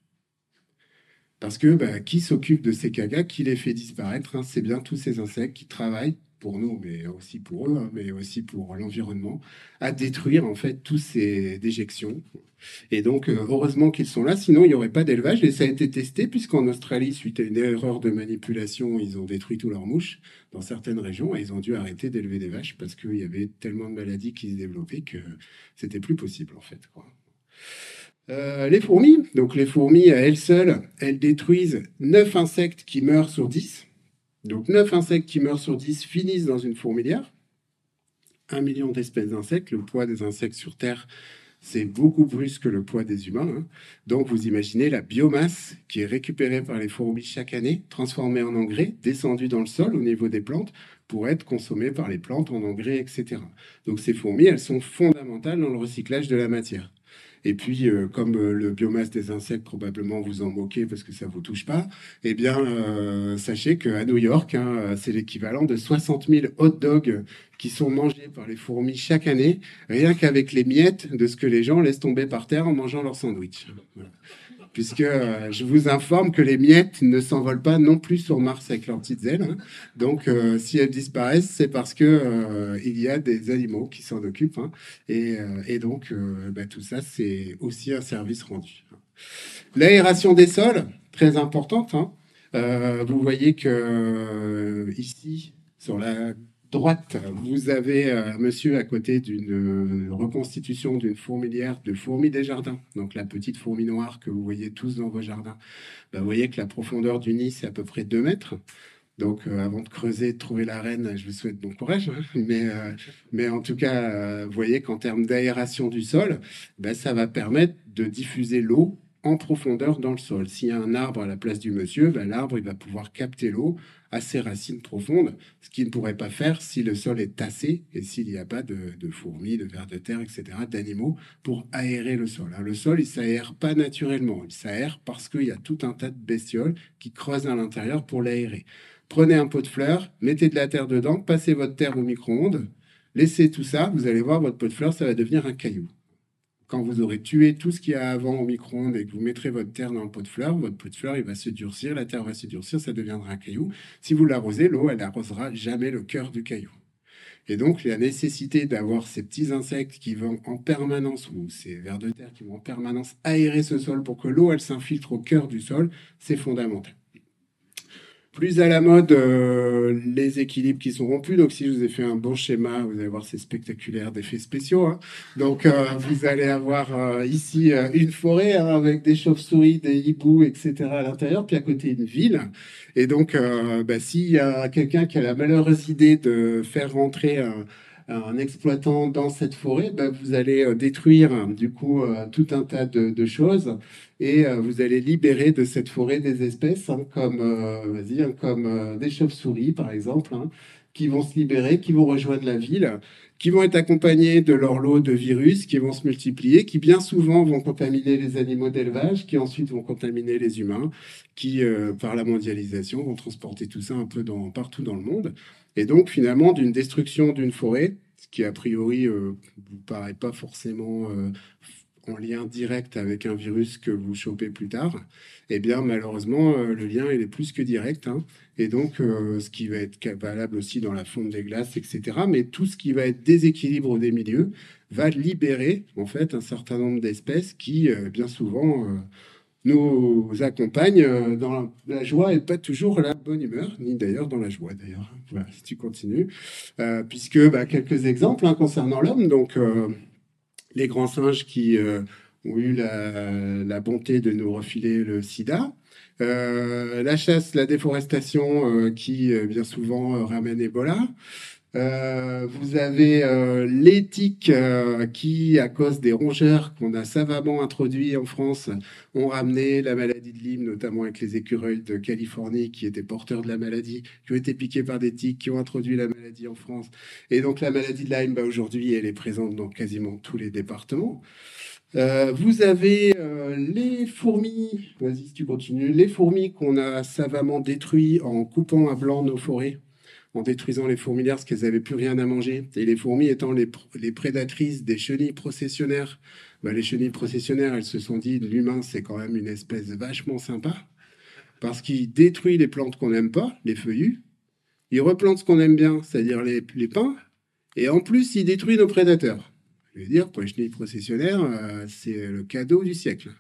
Parce que bah, qui s'occupe de ces cacas, qui les fait disparaître hein, C'est bien tous ces insectes qui travaillent pour nous, mais aussi pour eux, hein, mais aussi pour l'environnement, à détruire en fait tous ces déjections. Et donc, euh, heureusement qu'ils sont là, sinon il n'y aurait pas d'élevage. Et ça a été testé, puisqu'en Australie, suite à une erreur de manipulation, ils ont détruit tous leurs mouches dans certaines régions et ils ont dû arrêter d'élever des vaches parce qu'il y avait tellement de maladies qui se développaient que c'était plus possible en fait. Euh, les fourmis, donc les fourmis à elles seules, elles détruisent 9 insectes qui meurent sur 10. Donc 9 insectes qui meurent sur 10 finissent dans une fourmilière. Un million d'espèces d'insectes. Le poids des insectes sur Terre, c'est beaucoup plus que le poids des humains. Hein. Donc vous imaginez la biomasse qui est récupérée par les fourmis chaque année, transformée en engrais, descendue dans le sol au niveau des plantes pour être consommée par les plantes en engrais, etc. Donc ces fourmis, elles sont fondamentales dans le recyclage de la matière. Et puis, euh, comme euh, le biomasse des insectes, probablement vous en moquez parce que ça vous touche pas, eh bien, euh, sachez qu'à New York, hein, c'est l'équivalent de 60 000 hot dogs qui sont mangés par les fourmis chaque année, rien qu'avec les miettes de ce que les gens laissent tomber par terre en mangeant leur sandwich puisque euh, je vous informe que les miettes ne s'envolent pas non plus sur Mars avec leurs petites ailes. Hein. Donc, euh, si elles disparaissent, c'est parce que euh, il y a des animaux qui s'en occupent. Hein. Et, donc, bah, tout ça, c'est aussi un service rendu. L'aération des sols, très importante. Hein. vous voyez que ici, sur la droite, vous avez un euh, monsieur à côté d'une euh, reconstitution d'une fourmilière de fourmis des jardins. Donc la petite fourmi noire que vous voyez tous dans vos jardins. Ben, vous voyez que la profondeur du nid, c'est à peu près 2 mètres. Donc euh, avant de creuser, de trouver la reine, je vous souhaite bon courage. Hein. Mais, mais en tout cas, vous voyez qu'en termes d'aération du sol, ben, ça va permettre de diffuser l'eau en profondeur dans le sol. S'il y a un arbre à la place du monsieur, ben, l'arbre il va pouvoir capter l'eau à ses racines profondes, ce qu'il ne pourrait pas faire si le sol est tassé et s'il n'y a pas de, fourmis, de vers de terre, etc., d'animaux pour aérer le sol. Hein, le sol, il s'aère pas naturellement, il s'aère parce qu'il y a tout un tas de bestioles qui creusent à l'intérieur pour l'aérer. Prenez un pot de fleurs, mettez de la terre dedans, passez votre terre au micro-ondes, laissez tout ça, vous allez voir, votre pot de fleurs, ça va devenir un caillou quand vous aurez tué tout ce qu'il y a avant au micro-ondes et que vous mettrez votre terre dans le pot de fleurs, votre pot de fleurs, va se durcir, la terre va se durcir, ça deviendra un caillou. Si vous l'arrosez, l'eau, elle n'arrosera jamais le cœur du caillou. Et donc, la nécessité d'avoir ces petits insectes qui vont en permanence, ou ces vers de terre qui vont en permanence aérer ce sol pour que l'eau, elle s'infiltre au cœur du sol, c'est fondamental. Plus à la mode, euh, les équilibres qui sont rompus. Donc, si je vous ai fait un bon schéma, vous allez voir, c'est spectaculaire d'effets spéciaux. Hein. Donc, euh, vous allez avoir euh, ici une forêt hein, avec des chauves-souris, des hiboux, etc. à l'intérieur, puis à côté une ville. Et donc, bah, s'il y a quelqu'un qui a la malheureuse idée de faire rentrer un un exploitant dans cette forêt, ben, vous allez euh, détruire du coup euh, tout un tas de, choses et euh, vous allez libérer de cette forêt des espèces hein, comme, vas-y, hein, comme des chauves-souris par exemple, hein, qui vont se libérer, qui vont rejoindre la ville, qui vont être accompagnés de leur lot de virus, qui vont se multiplier, qui bien souvent vont contaminer les animaux d'élevage, qui ensuite vont contaminer les humains, qui par la mondialisation vont transporter tout ça un peu partout dans le monde. Et donc, finalement, d'une destruction d'une forêt, ce qui a priori ne euh, vous paraît pas forcément euh, en lien direct avec un virus que vous chopez plus tard, eh bien malheureusement euh, le lien est plus que direct. Hein. Et donc ce qui va être valable aussi dans la fonte des glaces, etc. Mais tout ce qui va être déséquilibre des milieux va libérer en fait un certain nombre d'espèces qui bien souvent nous accompagne euh, dans la joie et pas toujours la bonne humeur, ni d'ailleurs dans la joie d'ailleurs. Voilà, si tu continues. Euh, puisque bah, quelques exemples hein, concernant l'homme, donc euh, les grands singes qui ont eu la, bonté de nous refiler le sida, la chasse, la déforestation qui bien souvent ramène Ebola, euh, vous avez euh, l'éthique euh, qui, à cause des rongeurs qu'on a savamment introduits en France, ont ramené la maladie de Lyme, notamment avec les écureuils de Californie qui étaient porteurs de la maladie, qui ont été piqués par des tiques, qui ont introduit la maladie en France. Et donc la maladie de Lyme, bah, aujourd'hui, elle est présente dans quasiment tous les départements. vous avez les fourmis, vas-y si tu continues, les fourmis qu'on a savamment détruites en coupant à blanc nos forêts en détruisant les fourmilières parce qu'elles n'avaient plus rien à manger. Et les fourmis étant les, prédatrices des chenilles processionnaires, bah, les chenilles processionnaires, elles se sont dit l'humain, c'est quand même une espèce vachement sympa parce qu'il détruit les plantes qu'on n'aime pas, les feuillus. Il replante ce qu'on aime bien, c'est-à-dire les, pins. Et en plus, il détruit nos prédateurs. Je veux dire, pour les chenilles processionnaires, euh, c'est le cadeau du siècle.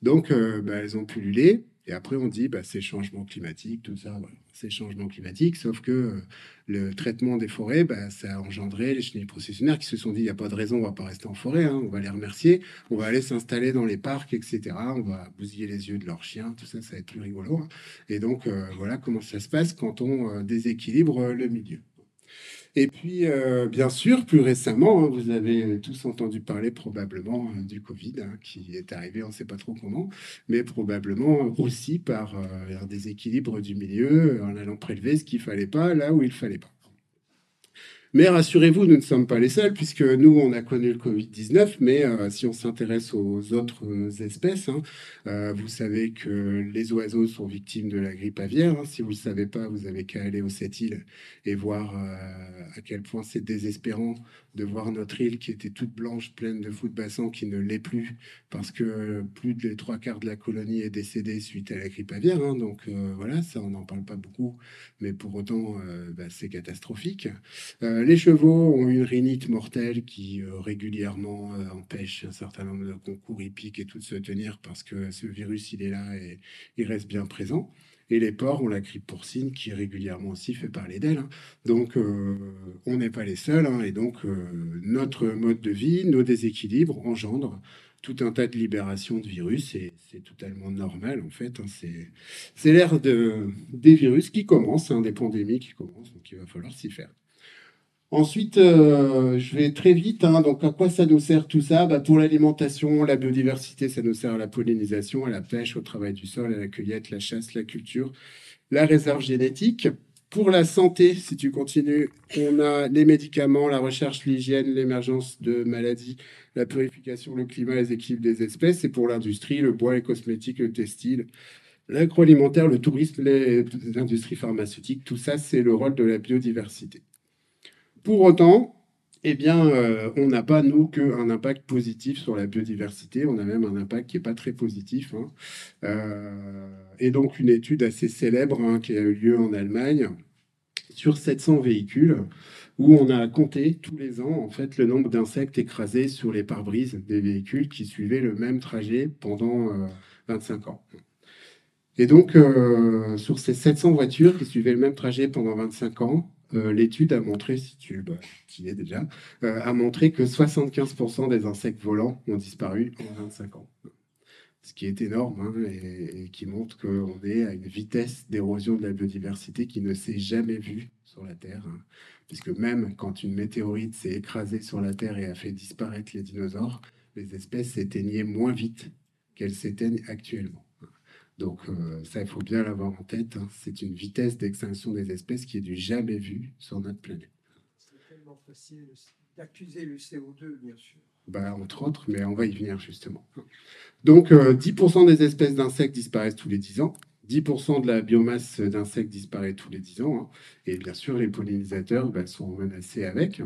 Donc, euh, bah, elles ont pullulé. Et après, on dit, bah, c'est changement climatique, tout ça, c'est changement climatique, sauf que euh, le traitement des forêts, bah, ça a engendré les chenilles processionnaires qui se sont dit, il n'y a pas de raison, on va pas rester en forêt, hein, on va les remercier, on va aller s'installer dans les parcs, etc. On va bousiller les yeux de leurs chiens, tout ça, ça va être plus rigolo. Hein. Et donc, euh, voilà comment ça se passe quand on euh, déséquilibre le milieu. Et puis, euh, bien sûr, plus récemment, hein, vous avez tous entendu parler probablement euh, du Covid, hein, qui est arrivé, on ne sait pas trop comment, mais probablement aussi par euh, un déséquilibre du milieu, en allant prélever ce qu'il fallait pas là où il fallait pas. Mais rassurez-vous, nous ne sommes pas les seuls, puisque nous, on a connu le Covid-19, mais euh, si on s'intéresse aux autres euh, espèces, hein, euh, vous savez que les oiseaux sont victimes de la grippe aviaire. Hein. Si vous ne le savez pas, vous avez qu'à aller aux sept îles et voir à quel point c'est désespérant de voir notre île qui était toute blanche, pleine de fous bassin, qui ne l'est plus, parce que plus de trois quarts de la colonie est décédée suite à la grippe aviaire. Hein. donc voilà, ça, on n'en parle pas beaucoup, mais pour autant, bah, c'est catastrophique les chevaux ont une rhinite mortelle qui euh, régulièrement euh, empêche un certain nombre de concours hippiques et tout de se tenir parce que ce virus, il est là et il reste bien présent. Et les porcs ont la grippe porcine qui régulièrement aussi fait parler d'elle. Hein. Donc, euh, on n'est pas les seuls. Hein. et donc, notre mode de vie, nos déséquilibres engendrent tout un tas de libérations de virus et c'est totalement normal en fait. Hein. c'est l'ère de, des virus qui commencent, des pandémies qui commencent, donc il va falloir s'y faire. Ensuite, euh, je vais très vite. Hein. donc, à quoi ça nous sert tout ça? Bah, Pour l'alimentation, la biodiversité, ça nous sert à la pollinisation, à la pêche, au travail du sol, à la cueillette, la chasse, la culture, la réserve génétique. Pour la santé, si tu continues, on a les médicaments, la recherche, l'hygiène, l'émergence de maladies, la purification, le climat, les équipes des espèces. Et pour l'industrie, le bois, les cosmétiques, le textile, l'agroalimentaire, le tourisme, les industries pharmaceutiques. Tout ça, c'est le rôle de la biodiversité. Pour autant, eh euh, on n'a pas, nous, qu'un impact positif sur la biodiversité. On a même un impact qui n'est pas très positif. Hein. Euh, et donc, une étude assez célèbre hein, qui a eu lieu en Allemagne sur 700 véhicules où on a compté tous les ans en fait le nombre d'insectes écrasés sur les pare-brises des véhicules qui suivaient le même trajet pendant 25 euh, ans. Et donc, sur ces 700 voitures qui suivaient le même trajet pendant 25 ans, euh, l'étude a montré, si tu, bah, déjà, euh, a montré que 75% des insectes volants ont disparu en 25 ans. Ce qui est énorme hein, et, qui montre qu'on est à une vitesse d'érosion de la biodiversité qui ne s'est jamais vue sur la Terre. Hein. puisque même quand une météorite s'est écrasée sur la Terre et a fait disparaître les dinosaures, les espèces s'éteignaient moins vite qu'elles s'éteignent actuellement. Donc euh, ça, il faut bien l'avoir en tête. Hein. C'est une vitesse d'extinction des espèces qui est du jamais vue sur notre planète. C'est tellement facile d'accuser le CO2, bien sûr. Bah, entre autres, mais on va y venir justement. Donc 10% euh, des espèces d'insectes disparaissent tous les 10 ans. 10% de la biomasse d'insectes disparaît tous les 10 ans. Hein. Et bien sûr, les pollinisateurs bah, sont menacés avec.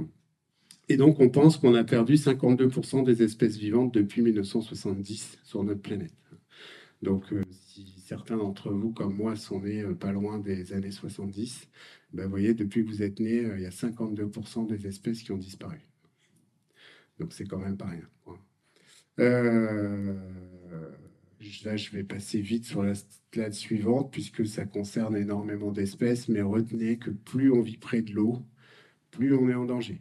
Et donc, on pense qu'on a perdu 52% des espèces vivantes depuis 1970 sur notre planète. Donc, euh, certains d'entre vous, comme moi, sont nés euh, pas loin des années 70, ben, vous voyez, depuis que vous êtes nés, euh, il y a 52% des espèces qui ont disparu. Donc, c'est quand même pas rien. là, je vais passer vite sur la slide suivante, puisque ça concerne énormément d'espèces, mais retenez que plus on vit près de l'eau, plus on est en danger.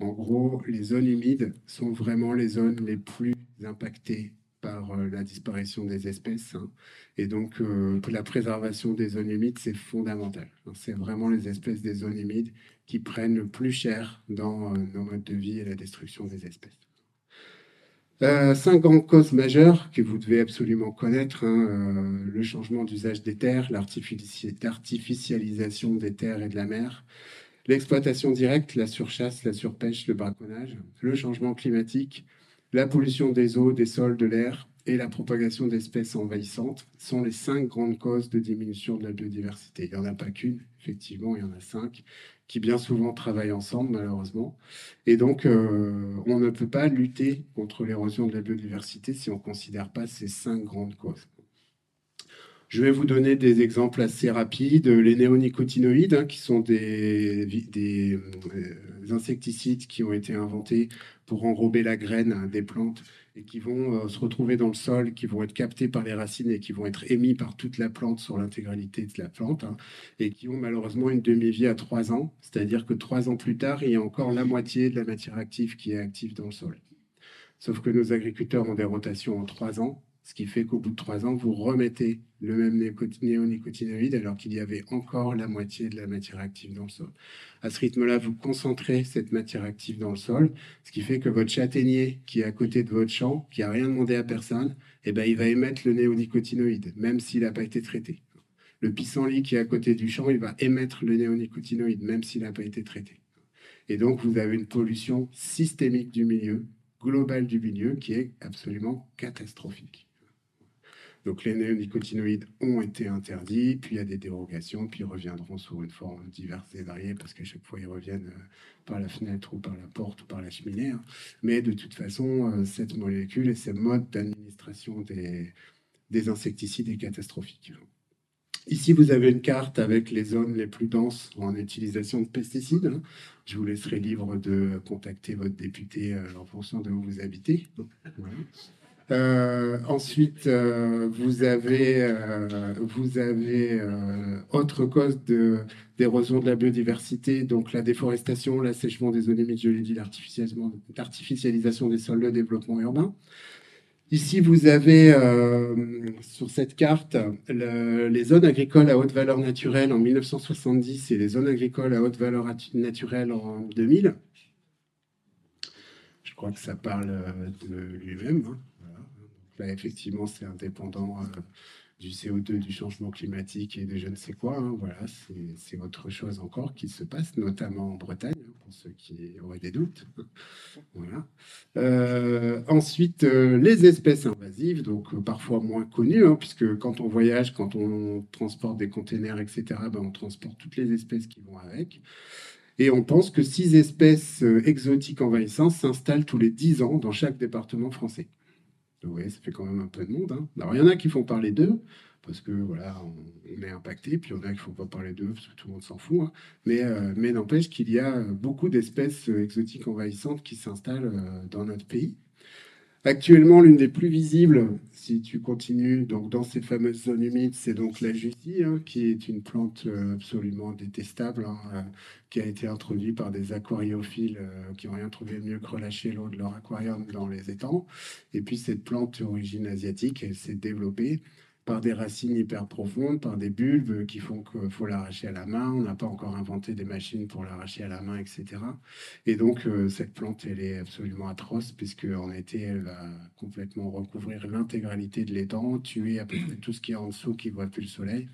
En gros, les zones humides sont vraiment les zones les plus impactées par euh, la disparition des espèces. Hein. Et donc, euh, la préservation des zones humides, c'est fondamental. C'est vraiment les espèces des zones humides qui prennent le plus cher dans euh, nos modes de vie et la destruction des espèces. cinq grandes causes majeures que vous devez absolument connaître hein, le changement d'usage des terres, l'artificialisation des terres et de la mer, l'exploitation directe, la surchasse, la surpêche, le braconnage, le changement climatique, la pollution des eaux, des sols, de l'air et la propagation d'espèces envahissantes sont les cinq grandes causes de diminution de la biodiversité. Il n'y en a pas qu'une, effectivement, il y en a cinq qui bien souvent travaillent ensemble, malheureusement. Et donc, euh, on ne peut pas lutter contre l'érosion de la biodiversité si on ne considère pas ces cinq grandes causes. Je vais vous donner des exemples assez rapides. Les néonicotinoïdes, hein, qui sont des, euh, insecticides qui ont été inventés pour enrober la graine des plantes et qui vont euh, se retrouver dans le sol, qui vont être captés par les racines et qui vont être émis par toute la plante sur l'intégralité de la plante, hein, et qui ont malheureusement une demi-vie à trois ans, c'est-à-dire que trois ans plus tard, il y a encore la moitié de la matière active qui est active dans le sol. Sauf que nos agriculteurs ont des rotations en trois ans, ce qui fait qu'au bout de trois ans, vous remettez le même néonicotinoïde alors qu'il y avait encore la moitié de la matière active dans le sol. À ce rythme-là, vous concentrez cette matière active dans le sol, ce qui fait que votre châtaignier qui est à côté de votre champ, qui n'a rien demandé à personne, eh ben, il va émettre le néonicotinoïde, même s'il n'a pas été traité. Le pissenlit qui est à côté du champ, il va émettre le néonicotinoïde, même s'il n'a pas été traité. Et donc, vous avez une pollution systémique du milieu, globale du milieu, qui est absolument catastrophique. Donc les néonicotinoïdes ont été interdits, puis il y a des dérogations, puis ils reviendront sous une forme diverse et variée, parce qu'à chaque fois ils reviennent euh, par la fenêtre ou par la porte ou par la cheminée. Hein. Mais de toute façon, euh, cette molécule et ce mode d'administration des, des insecticides est catastrophique. Ici, vous avez une carte avec les zones les plus denses en utilisation de pesticides. Hein. Je vous laisserai libre de contacter votre député euh, en fonction de où vous habitez. Voilà. Euh, ensuite, euh, vous avez, euh, vous avez autre cause d'érosion de, la biodiversité, donc la déforestation, l'assèchement des zones humides, je l'ai dit, l'artificialisation des sols, le développement urbain. Ici, vous avez sur cette carte les zones agricoles à haute valeur naturelle en 1970 et les zones agricoles à haute valeur naturelle en 2000. Je crois que ça parle de lui-même. Là, effectivement, c'est indépendant euh, du CO2, du changement climatique et de je ne sais quoi. Hein. Voilà, c'est autre chose encore qui se passe, notamment en Bretagne, hein, pour ceux qui auraient des doutes. Voilà. Euh, ensuite, euh, les espèces invasives, donc parfois moins connues, hein, puisque quand on voyage, quand on transporte des containers, etc., ben, on transporte toutes les espèces qui vont avec. Et on pense que six espèces exotiques envahissantes s'installent tous les dix ans dans chaque département français. Vous voyez, ça fait quand même un peu de monde. Hein. Alors, il y en a qui font parler d'eux, parce que voilà, on, est impacté, puis il y en a qui ne font pas parler d'eux, parce que tout le monde s'en fout. Hein. Mais, euh, mais n'empêche qu'il y a beaucoup d'espèces exotiques envahissantes qui s'installent euh, dans notre pays. Actuellement, l'une des plus visibles, si tu continues, donc dans ces fameuses zones humides, c'est donc la hein, qui est une plante euh, absolument détestable, hein, euh, qui a été introduite par des aquariophiles euh, qui n'ont rien trouvé mieux que relâcher l'eau de leur aquarium dans les étangs. Et puis cette plante d'origine asiatique, elle s'est développée par des racines hyper profondes, par des bulbes qui font qu'il faut l'arracher à la main. On n'a pas encore inventé des machines pour l'arracher à la main, etc. Et donc, euh, cette plante, elle est absolument atroce, puisqu'en été, elle va complètement recouvrir l'intégralité de l'étang, tuer à peu près tout ce qui est en dessous qui ne voit plus le soleil.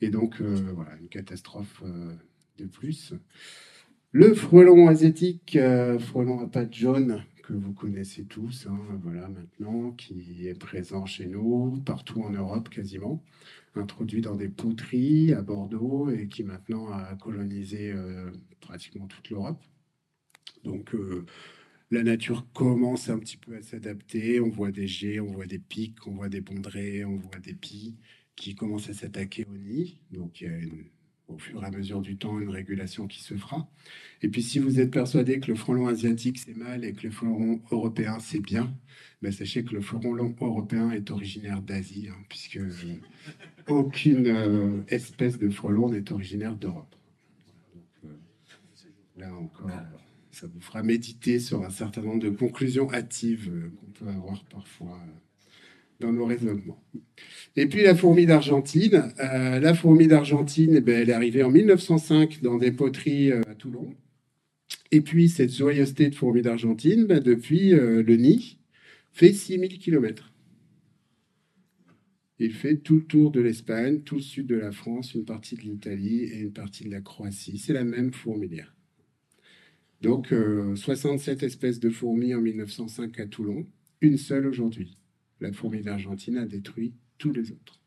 Et donc, euh, voilà, une catastrophe euh, de plus. Le frelon asiatique, frelon à pattes jaunes, que vous connaissez tous, hein, voilà, maintenant, qui est présent chez nous, partout en Europe quasiment, introduit dans des poteries à Bordeaux et qui maintenant a colonisé euh, pratiquement toute l'Europe. Donc euh, la nature commence un petit peu à s'adapter, on voit des jets, on voit des pics, on voit des bondrées, on voit des pies qui commencent à s'attaquer au nid. Donc il y a une au fur et à mesure du temps une régulation qui se fera. Et puis si vous êtes persuadé que le frelon asiatique c'est mal et que le frelon européen c'est bien, ben sachez que le frelon européen est originaire d'Asie, hein, puisque aucune euh, espèce de frelon n'est originaire d'Europe. Euh, là encore, ça vous fera méditer sur un certain nombre de conclusions hâtives euh, qu'on peut avoir parfois dans nos raisonnements. Et puis la fourmi d'Argentine. Euh, la fourmi d'Argentine, eh ben, elle est arrivée en 1905 dans des poteries euh, à Toulon. Et puis cette joyeuseté de fourmi d'Argentine, ben, depuis euh, le nid, fait 6000 km. Il fait tout le tour de l'Espagne, tout le sud de la France, une partie de l'Italie et une partie de la Croatie. C'est la même fourmilière. Donc 67 espèces de fourmis en 1905 à Toulon, une seule aujourd'hui la fourmi d'Argentine a détruit tous les autres.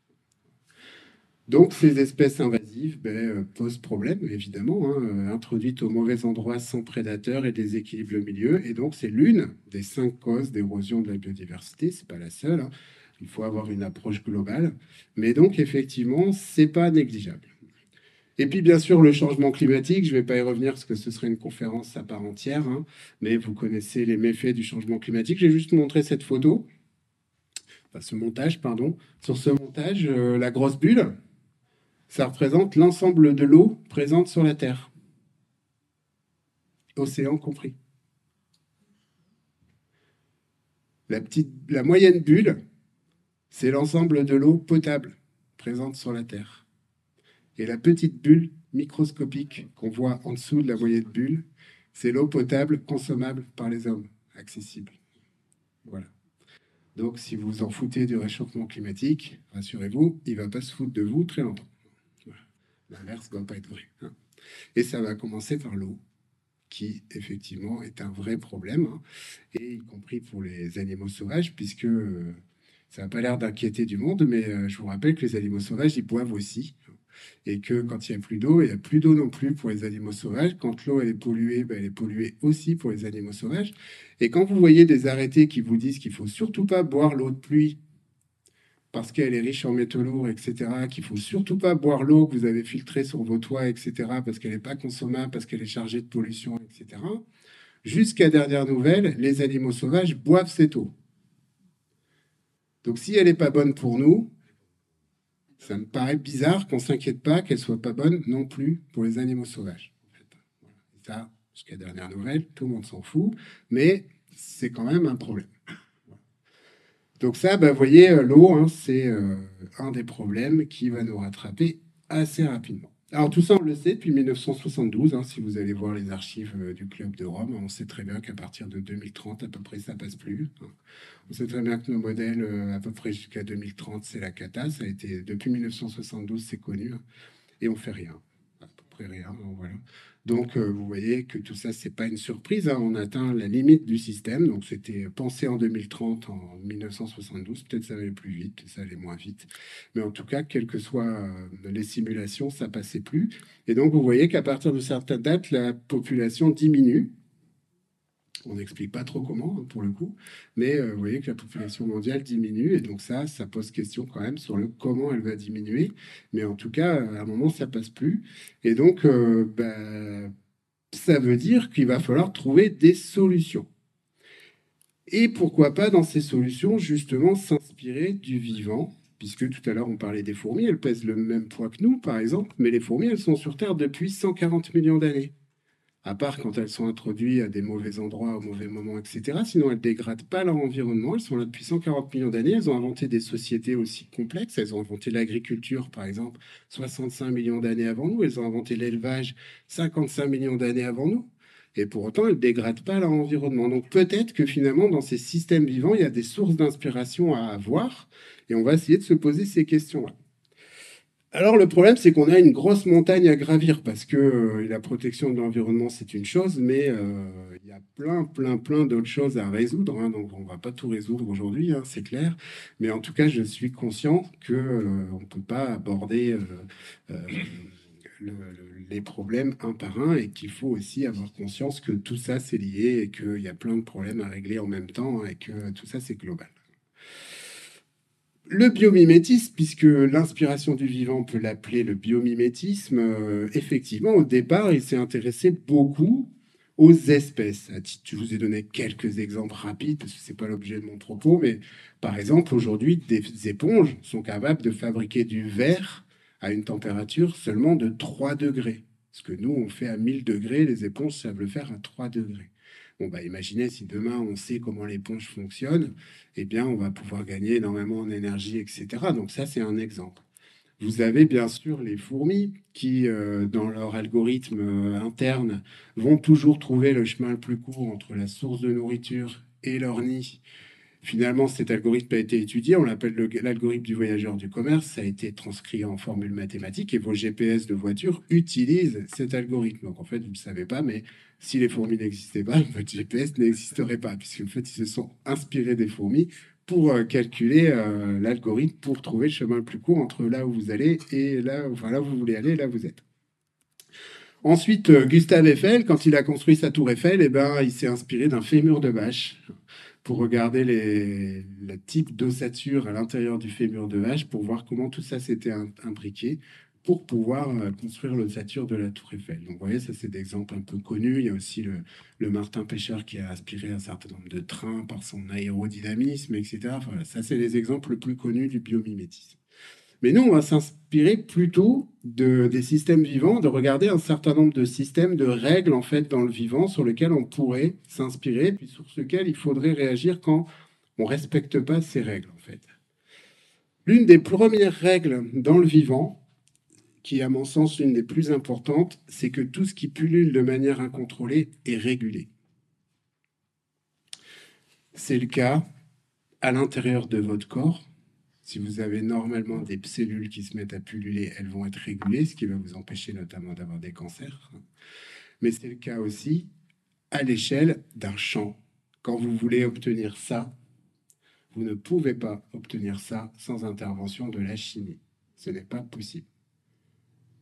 Donc ces espèces invasives ben, euh, posent problème, évidemment, hein, euh, introduites au mauvais endroit sans prédateurs et déséquilibrent le milieu. Et donc c'est l'une des cinq causes d'érosion de la biodiversité, c'est pas la seule. Hein. Il faut avoir une approche globale. Mais donc effectivement, c'est pas négligeable. Et puis bien sûr le changement climatique, je ne vais pas y revenir parce que ce serait une conférence à part entière, hein, mais vous connaissez les méfaits du changement climatique. J'ai juste montré cette photo ce montage, pardon. Sur ce montage, euh, la grosse bulle, ça représente l'ensemble de l'eau présente sur la Terre. Océan compris. La, petite, la moyenne bulle, c'est l'ensemble de l'eau potable présente sur la Terre. Et la petite bulle microscopique qu'on voit en dessous de la moyenne bulle, c'est l'eau potable consommable par les hommes, accessible. Voilà. Donc, si vous en foutez du réchauffement climatique, rassurez-vous, il ne va pas se foutre de vous très longtemps. L'inverse ne doit pas être vrai. Hein. Et ça va commencer par l'eau, qui effectivement est un vrai problème, hein, et y compris pour les animaux sauvages, puisque euh, ça n'a pas l'air d'inquiéter du monde, mais euh, je vous rappelle que les animaux sauvages, ils boivent aussi et que quand il n'y a plus d'eau, il n'y a plus d'eau non plus pour les animaux sauvages. Quand l'eau est polluée, ben, elle est polluée aussi pour les animaux sauvages. Et quand vous voyez des arrêtés qui vous disent qu'il faut surtout pas boire l'eau de pluie parce qu'elle est riche en métaux lourds, etc., qu'il faut surtout pas boire l'eau que vous avez filtrée sur vos toits, etc., parce qu'elle n'est pas consommable, parce qu'elle est chargée de pollution, etc. Jusqu'à dernière nouvelle, les animaux sauvages boivent cette eau. Donc si elle n'est pas bonne pour nous, ça me paraît bizarre qu'on ne s'inquiète pas qu'elle soit pas bonne non plus pour les animaux sauvages. Ça, jusqu'à dernière nouvelle, tout le monde s'en fout, mais c'est quand même un problème. Donc ça, bah, vous voyez, euh, l'eau, hein, c'est euh, un des problèmes qui va nous rattraper assez rapidement. Alors tout ça, on le sait depuis 1972. Hein, si vous allez voir les archives euh, du Club de Rome, on sait très bien qu'à partir de 2030, à peu près, ça passe plus. Hein. On sait très bien que nos modèles, euh, à peu près jusqu'à 2030, c'est la cata. Ça a été depuis 1972, c'est connu, hein. et on fait rien, à peu près rien. Voilà. Donc, euh, vous voyez que tout ça, c'est pas une surprise. Hein. On atteint la limite du système. Donc, c'était pensé en 2030, en 1972. Peut-être ça allait plus vite, ça allait moins vite. Mais en tout cas, quelles que soient euh, les simulations, ça passait plus. Et donc, vous voyez qu'à partir de certaines dates, la population diminue. On n'explique pas trop comment, hein, pour le coup, mais euh, vous voyez que la population mondiale diminue, et donc ça, ça pose question quand même sur le comment elle va diminuer. Mais en tout cas, à un moment, ça passe plus. Et donc, euh, bah, ça veut dire qu'il va falloir trouver des solutions. Et pourquoi pas, dans ces solutions, justement, s'inspirer du vivant, puisque tout à l'heure, on parlait des fourmis, elles pèsent le même poids que nous, par exemple, mais les fourmis, elles sont sur Terre depuis 140 millions d'années à part quand elles sont introduites à des mauvais endroits, au mauvais moment, etc. Sinon, elles ne dégradent pas leur environnement. Elles sont là depuis 140 millions d'années. Elles ont inventé des sociétés aussi complexes. Elles ont inventé l'agriculture, par exemple, 65 millions d'années avant nous. Elles ont inventé l'élevage 55 millions d'années avant nous. Et pour autant, elles ne dégradent pas leur environnement. Donc peut-être que finalement, dans ces systèmes vivants, il y a des sources d'inspiration à avoir. Et on va essayer de se poser ces questions-là. Alors le problème, c'est qu'on a une grosse montagne à gravir parce que euh, la protection de l'environnement, c'est une chose, mais euh, il y a plein, plein, plein d'autres choses à résoudre. Hein. donc on va pas tout résoudre aujourd'hui, hein, c'est clair. Mais en tout cas, je suis conscient que euh, on peut pas aborder les problèmes un par un et qu'il faut aussi avoir conscience que tout ça c'est lié et qu'il y a plein de problèmes à régler en même temps et que tout ça c'est global le biomimétisme, puisque l'inspiration du vivant, peut l'appeler le biomimétisme, euh, effectivement, au départ, il s'est intéressé beaucoup aux espèces. Je vous ai donné quelques exemples rapides, parce que ce n'est pas l'objet de mon propos, mais par exemple, aujourd'hui, des éponges sont capables de fabriquer du verre à une température seulement de 3 degrés. Ce que nous, on fait à 1000 degrés, les éponges savent le faire à 3 degrés. Bon, bah, imaginez si demain on sait comment l'éponge fonctionne, eh bien, on va pouvoir gagner énormément en énergie, etc. Donc ça, c'est un exemple. Vous avez bien sûr les fourmis qui, euh, dans leur algorithme euh, interne, vont toujours trouver le chemin le plus court entre la source de nourriture et leur nid. Finalement, cet algorithme a été étudié, on l'appelle l'algorithme du voyageur du commerce, ça a été transcrit en formule mathématique et vos GPS de voiture utilisent cet algorithme. Donc en fait, vous ne le savez pas, mais si les fourmis n'existaient pas, votre GPS n'existerait pas, puisqu'en fait, ils se sont inspirés des fourmis pour euh, calculer euh, l'algorithme pour trouver le chemin le plus court entre là où vous allez et là, où vous voulez aller là où vous êtes. Ensuite, euh, Gustave Eiffel, quand il a construit sa tour Eiffel, eh ben, il s'est inspiré d'un fémur de vache pour regarder les, le type d'ossature à l'intérieur du fémur de vache pour voir comment tout ça s'était imbriqué pour pouvoir euh, construire l'ossature de la tour Eiffel. Donc vous voyez, ça c'est des exemples un peu connus. Il y a aussi le, Martin Pêcheur qui a aspiré un certain nombre de trains par son aérodynamisme, etc. Ça c'est les exemples les plus connus du biomimétisme. Mais nous, on va s'inspirer plutôt de, des systèmes vivants, de regarder un certain nombre de systèmes, de règles en fait dans le vivant sur lesquels on pourrait s'inspirer, puis sur lesquels il faudrait réagir quand on respecte pas ces règles en fait. L'une des premières règles dans le vivant, qui est à mon sens l'une des plus importantes, c'est que tout ce qui pullule de manière incontrôlée est régulé. C'est le cas à l'intérieur de votre corps. Si vous avez normalement des cellules qui se mettent à pulluler, elles vont être régulées, ce qui va vous empêcher notamment d'avoir des cancers. Mais c'est le cas aussi à l'échelle d'un champ. Quand vous voulez obtenir ça, vous ne pouvez pas obtenir ça sans intervention de la chimie. Ce n'est pas possible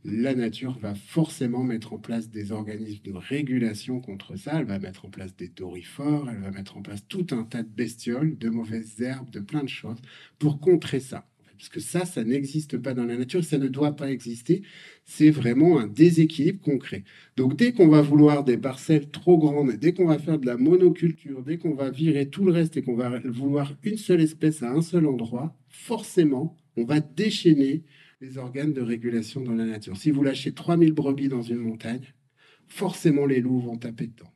la nature va forcément mettre en place des organismes de régulation contre ça. Elle va mettre en place des dorifores, elle va mettre en place tout un tas de bestioles, de mauvaises herbes, de plein de choses pour contrer ça. Parce que ça, ça n'existe pas dans la nature, ça ne doit pas exister. C'est vraiment un déséquilibre concret. Donc dès qu'on va vouloir des parcelles trop grandes, dès qu'on va faire de la monoculture, dès qu'on va virer tout le reste et qu'on va vouloir une seule espèce à un seul endroit, forcément, on va déchaîner les organes de régulation dans la nature. Si vous lâchez 3000 brebis dans une montagne, forcément les loups vont taper dedans.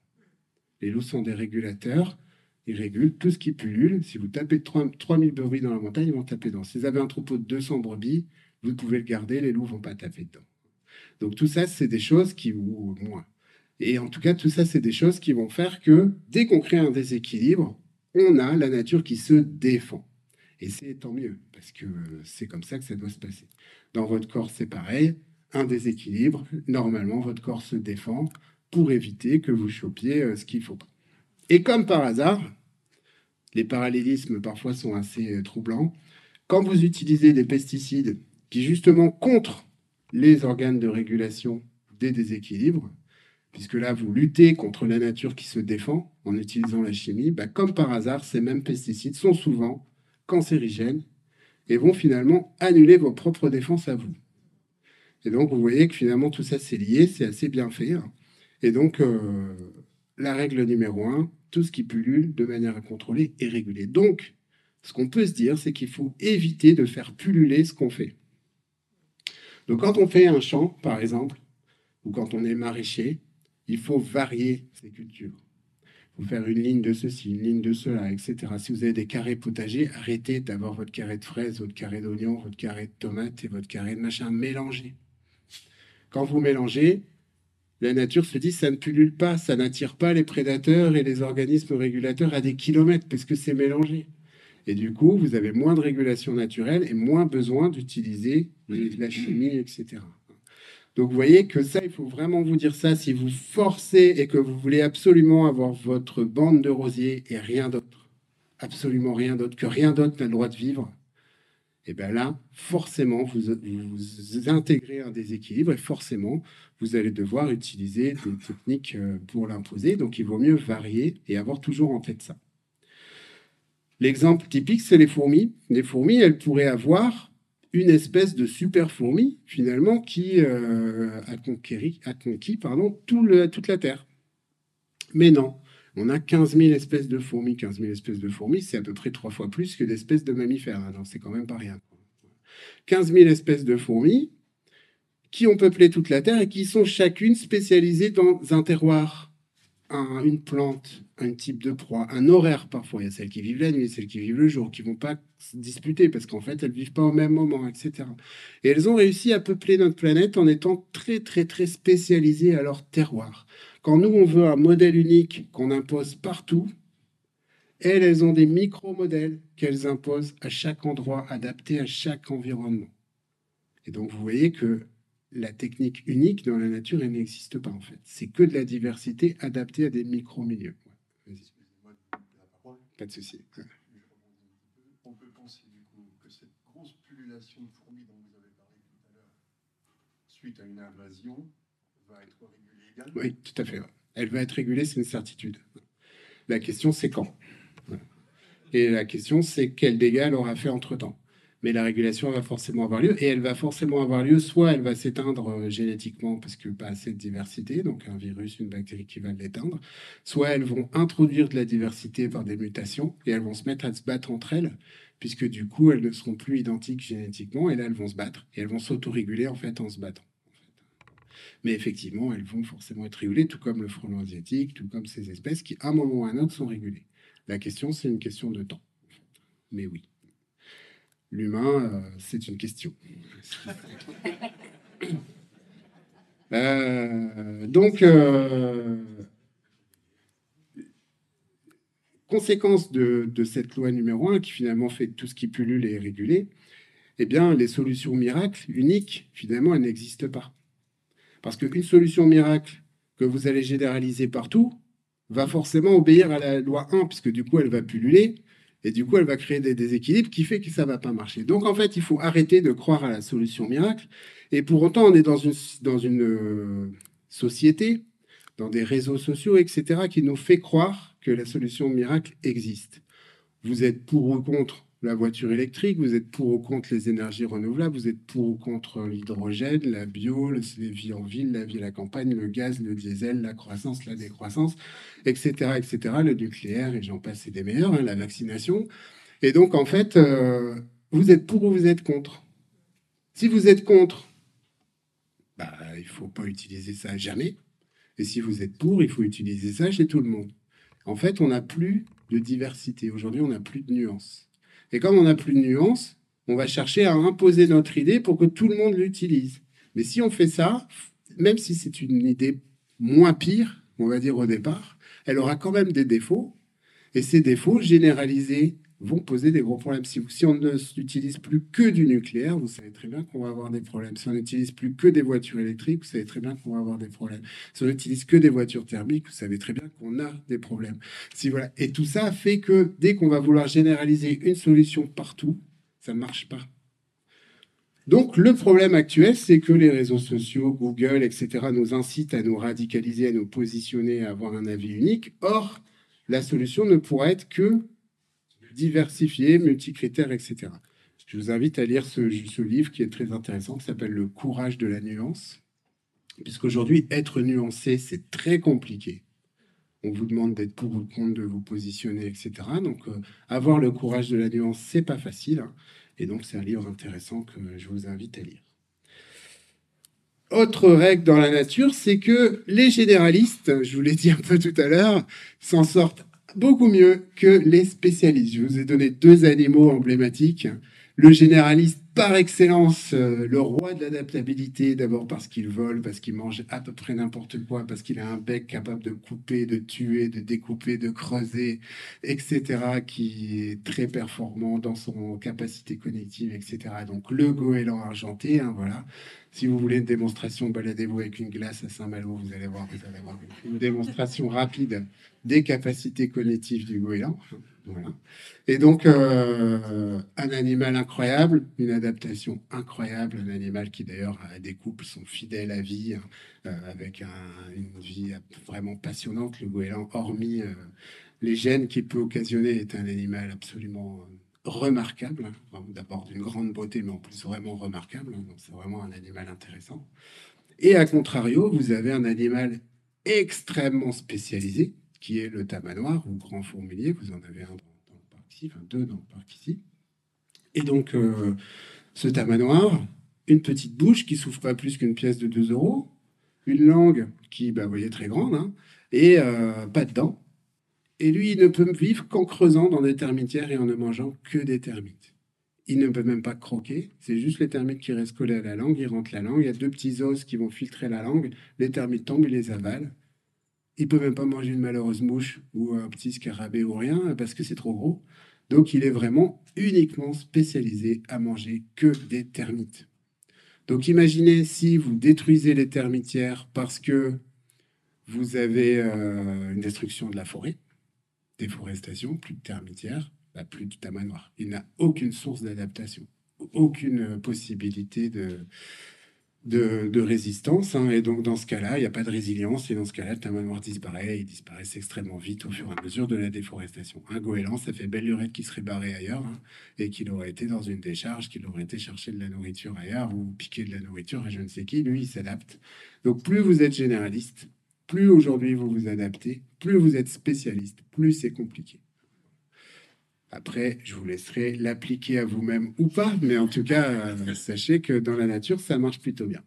Les loups sont des régulateurs, ils régulent tout ce qui pullule. Si vous tapez 3000 brebis dans la montagne, ils vont taper dedans. Si vous avez un troupeau de 200 brebis, vous pouvez le garder, les loups vont pas taper dedans. Donc tout ça, c'est des choses qui, ou moins. Et en tout cas, tout ça, c'est des choses qui vont faire que dès qu'on crée un déséquilibre, on a la nature qui se défend. Et c'est tant mieux, parce que c'est comme ça que ça doit se passer. Dans votre corps, c'est pareil. Un déséquilibre, normalement, votre corps se défend pour éviter que vous chopiez euh, ce qu'il faut. Et comme par hasard, les parallélismes parfois sont assez euh, troublants. Quand vous utilisez des pesticides qui justement contre les organes de régulation des déséquilibres, puisque là vous luttez contre la nature qui se défend en utilisant la chimie, bah, comme par hasard, ces mêmes pesticides sont souvent cancérigènes et vont finalement annuler vos propres défenses à vous. Et donc, vous voyez que finalement, tout ça, c'est lié, c'est assez bien fait. Hein. Et donc, euh, la règle numéro un, tout ce qui pullule de manière incontrôlée est régulé. Donc, ce qu'on peut se dire, c'est qu'il faut éviter de faire pulluler ce qu'on fait. Donc, quand on fait un champ, par exemple, ou quand on est maraîcher, il faut varier ses cultures. Faut faire une ligne de ceci, une ligne de cela, etc. Si vous avez des carrés potagers, arrêtez d'avoir votre carré de fraises, votre carré d'oignon, votre carré de tomates et votre carré de machin. Mélangez. Quand vous mélangez, la nature se dit ça ne pullule pas, ça n'attire pas les prédateurs et les organismes régulateurs à des kilomètres parce que c'est mélangé. Et du coup, vous avez moins de régulation naturelle et moins besoin d'utiliser la chimie, etc. Donc vous voyez que ça, il faut vraiment vous dire ça. Si vous forcez et que vous voulez absolument avoir votre bande de rosiers et rien d'autre, absolument rien d'autre, que rien d'autre n'a le droit de vivre, et bien là, forcément, vous, vous, intégrez un déséquilibre et forcément, vous allez devoir utiliser des techniques euh, pour l'imposer. Donc, il vaut mieux varier et avoir toujours en tête ça. L'exemple typique, c'est les fourmis. Les fourmis, elles pourraient avoir une espèce de super fourmi, finalement, qui euh, a, a conquis pardon, tout toute la Terre. Mais non, on a 15 000 espèces de fourmis. 15 000 espèces de fourmis, c'est à peu près trois fois plus que d'espèces de mammifères. Alors, hein, c'est quand même pas rien. 15 000 espèces de fourmis qui ont peuplé toute la Terre et qui sont chacune spécialisées dans un terroir, une plante, un type de proie, un horaire parfois. Il y a celles qui vivent la nuit, celles qui vivent le jour, qui vont pas se disputer parce qu'en fait, elles vivent pas au même moment, etc. Et elles ont réussi à peupler notre planète en étant très, très, très spécialisées à leur terroir. Quand nous, on veut un modèle unique qu'on impose partout, elles, elles ont des micro-modèles qu'elles imposent à chaque endroit, adaptés à chaque environnement. Et donc, vous voyez que la technique unique dans la nature, elle n'existe pas en fait. C'est que de la diversité adaptée à des micro-milieux. Pas de souci. On peut penser du coup que cette grosse pullulation de fourmis dont vous avez parlé tout à l'heure, suite à une invasion, va être régulée également Oui, tout à fait. Elle va être régulée, c'est une certitude. La question, c'est quand? Et la question, c'est quel dégât elle aura fait entre-temps? Mais la régulation va forcément avoir lieu et elle va forcément avoir lieu soit elle va s'éteindre euh, génétiquement parce que pas assez de diversité, donc un virus, une bactérie qui va l'éteindre, soit elles vont introduire de la diversité par des mutations et elles vont se mettre à se battre entre elles puisque du coup elles ne seront plus identiques génétiquement et là elles vont se battre et elles vont s'autoréguler en fait en se battant. Mais effectivement, elles vont forcément être régulées, tout comme le frelon asiatique, tout comme ces espèces qui, à un moment ou à un autre, sont régulées. La question, c'est une question de temps. Mais oui. L'humain, euh, c'est une question. Euh, donc, euh, conséquence de, cette loi numéro 1 qui finalement fait que tout ce qui pullule est régulé, eh bien, les solutions miracles uniques, finalement, elles n'existent pas. Parce qu'une solution miracle que vous allez généraliser partout va forcément obéir à la loi 1, puisque du coup, elle va pulluler, et du coup, elle va créer des déséquilibres qui fait que ça va pas marcher. Donc, en fait, il faut arrêter de croire à la solution miracle. Et pour autant, on est dans une, dans une euh, société, dans des réseaux sociaux, etc., qui nous fait croire que la solution miracle existe. Vous êtes pour ou contre la voiture électrique, vous êtes pour ou contre les énergies renouvelables, vous êtes pour ou contre l'hydrogène, la bio, la vie en ville, la vie à la campagne, le gaz, le diesel, la croissance, la décroissance, etc., etc., le nucléaire, et j'en passe, et des meilleurs, hein, la vaccination. Et donc, en fait, euh, vous êtes pour ou vous êtes contre? Si vous êtes contre, bah, il ne faut pas utiliser ça jamais. Et si vous êtes pour, il faut utiliser ça chez tout le monde. En fait, on n'a plus de diversité. Aujourd'hui, on n'a plus de nuances. Et comme on n'a plus de nuances, on va chercher à imposer notre idée pour que tout le monde l'utilise. Mais si on fait ça, même si c'est une idée moins pire, on va dire au départ, elle aura quand même des défauts. Et ces défauts généralisés vont poser des gros problèmes. Si, on n'utilise plus que du nucléaire, vous savez très bien qu'on va avoir des problèmes. Si on n'utilise plus que des voitures électriques, vous savez très bien qu'on va avoir des problèmes. Si on n'utilise que des voitures thermiques, vous savez très bien qu'on a des problèmes. Si, voilà. Et tout ça fait que dès qu'on va vouloir généraliser une solution partout, ça ne marche pas. Donc le problème actuel, c'est que les réseaux sociaux, Google, etc., nous incitent à nous radicaliser, à nous positionner, à avoir un avis unique. Or, la solution ne pourra être que diversifié, multicritères, etc. Je vous invite à lire ce, livre qui est très intéressant, qui s'appelle Le courage de la nuance, puisqu'aujourd'hui, être nuancé, c'est très compliqué. on vous demande d'être pour ou contre, de vous positionner, etc. Donc, avoir le courage de la nuance, c'est pas facile. Hein. Et donc, c'est un livre intéressant que je vous invite à lire. Autre règle dans la nature, c'est que les généralistes, je vous l'ai dit un peu tout à l'heure, s'en sortent beaucoup mieux que les spécialistes. Je vous ai donné deux animaux emblématiques. Le généraliste par excellence, euh, le roi de l'adaptabilité, d'abord parce qu'il vole, parce qu'il mange à peu près n'importe quoi, parce qu'il a un bec capable de couper, de tuer, de découper, de creuser, etc., qui est très performant dans son capacité cognitive, etc. Donc le goéland argenté, hein, voilà. Si vous voulez une démonstration, baladez-vous avec une glace à Saint-Malo, vous allez voir, vous allez voir une démonstration rapide des capacités cognitives du goéland. Et donc, euh, un animal incroyable, une adaptation incroyable, un animal qui d'ailleurs a des couples sont fidèles à vie, hein, euh, avec une vie vraiment passionnante. Le goéland, hormis euh, les gènes qu'il peut occasionner, est un animal absolument remarquable, hein. d'abord d'une grande beauté, mais en plus vraiment remarquable. Hein. c'est vraiment un animal intéressant. Et à contrario, vous avez un animal extrêmement spécialisé, qui est le tamanoir ou grand fourmilier. Vous en avez un dans, le parc ici, enfin deux dans le parc ici. Et donc, euh, ce tamanoir, une petite bouche qui souffre pas plus qu'une pièce de 2 euros, une langue qui, bah, vous voyez, très grande, hein, et euh, pas de dents. Et lui, il ne peut vivre qu'en creusant dans des termitières et en ne mangeant que des termites. Il ne peut même pas croquer, c'est juste les termites qui restent collés à la langue, il rentre la langue, il y a deux petits os qui vont filtrer la langue, les termites tombent, il les avale, il peut même pas manger une malheureuse mouche ou un petit scarabée ou rien parce que c'est trop gros. Donc il est vraiment uniquement spécialisé à manger que des termites. Donc imaginez si vous détruisez les termitières parce que vous avez euh, une destruction de la forêt, déforestation, plus de termitières, bah, plus de tamanoir. Il n'a aucune source d'adaptation, aucune possibilité de, de, résistance. Hein. et donc, dans ce cas-là, il n'y a pas de résilience. Et dans ce cas-là, le tamanoir disparaît. Et il disparaît extrêmement vite au fur et à mesure de la déforestation. Un goéland, ça fait belle lurette qui serait barré ailleurs hein, et qu'il aurait été dans une décharge, qu'il aurait été chercher de la nourriture ailleurs ou piquer de la nourriture à je ne sais qui. Lui, il s'adapte. Donc, plus vous êtes généraliste, plus aujourd'hui vous vous adaptez, plus vous êtes spécialiste, plus c'est compliqué. Après, je vous laisserai l'appliquer à vous-même ou pas, mais en tout cas, euh, sachez que dans la nature, ça marche plutôt bien.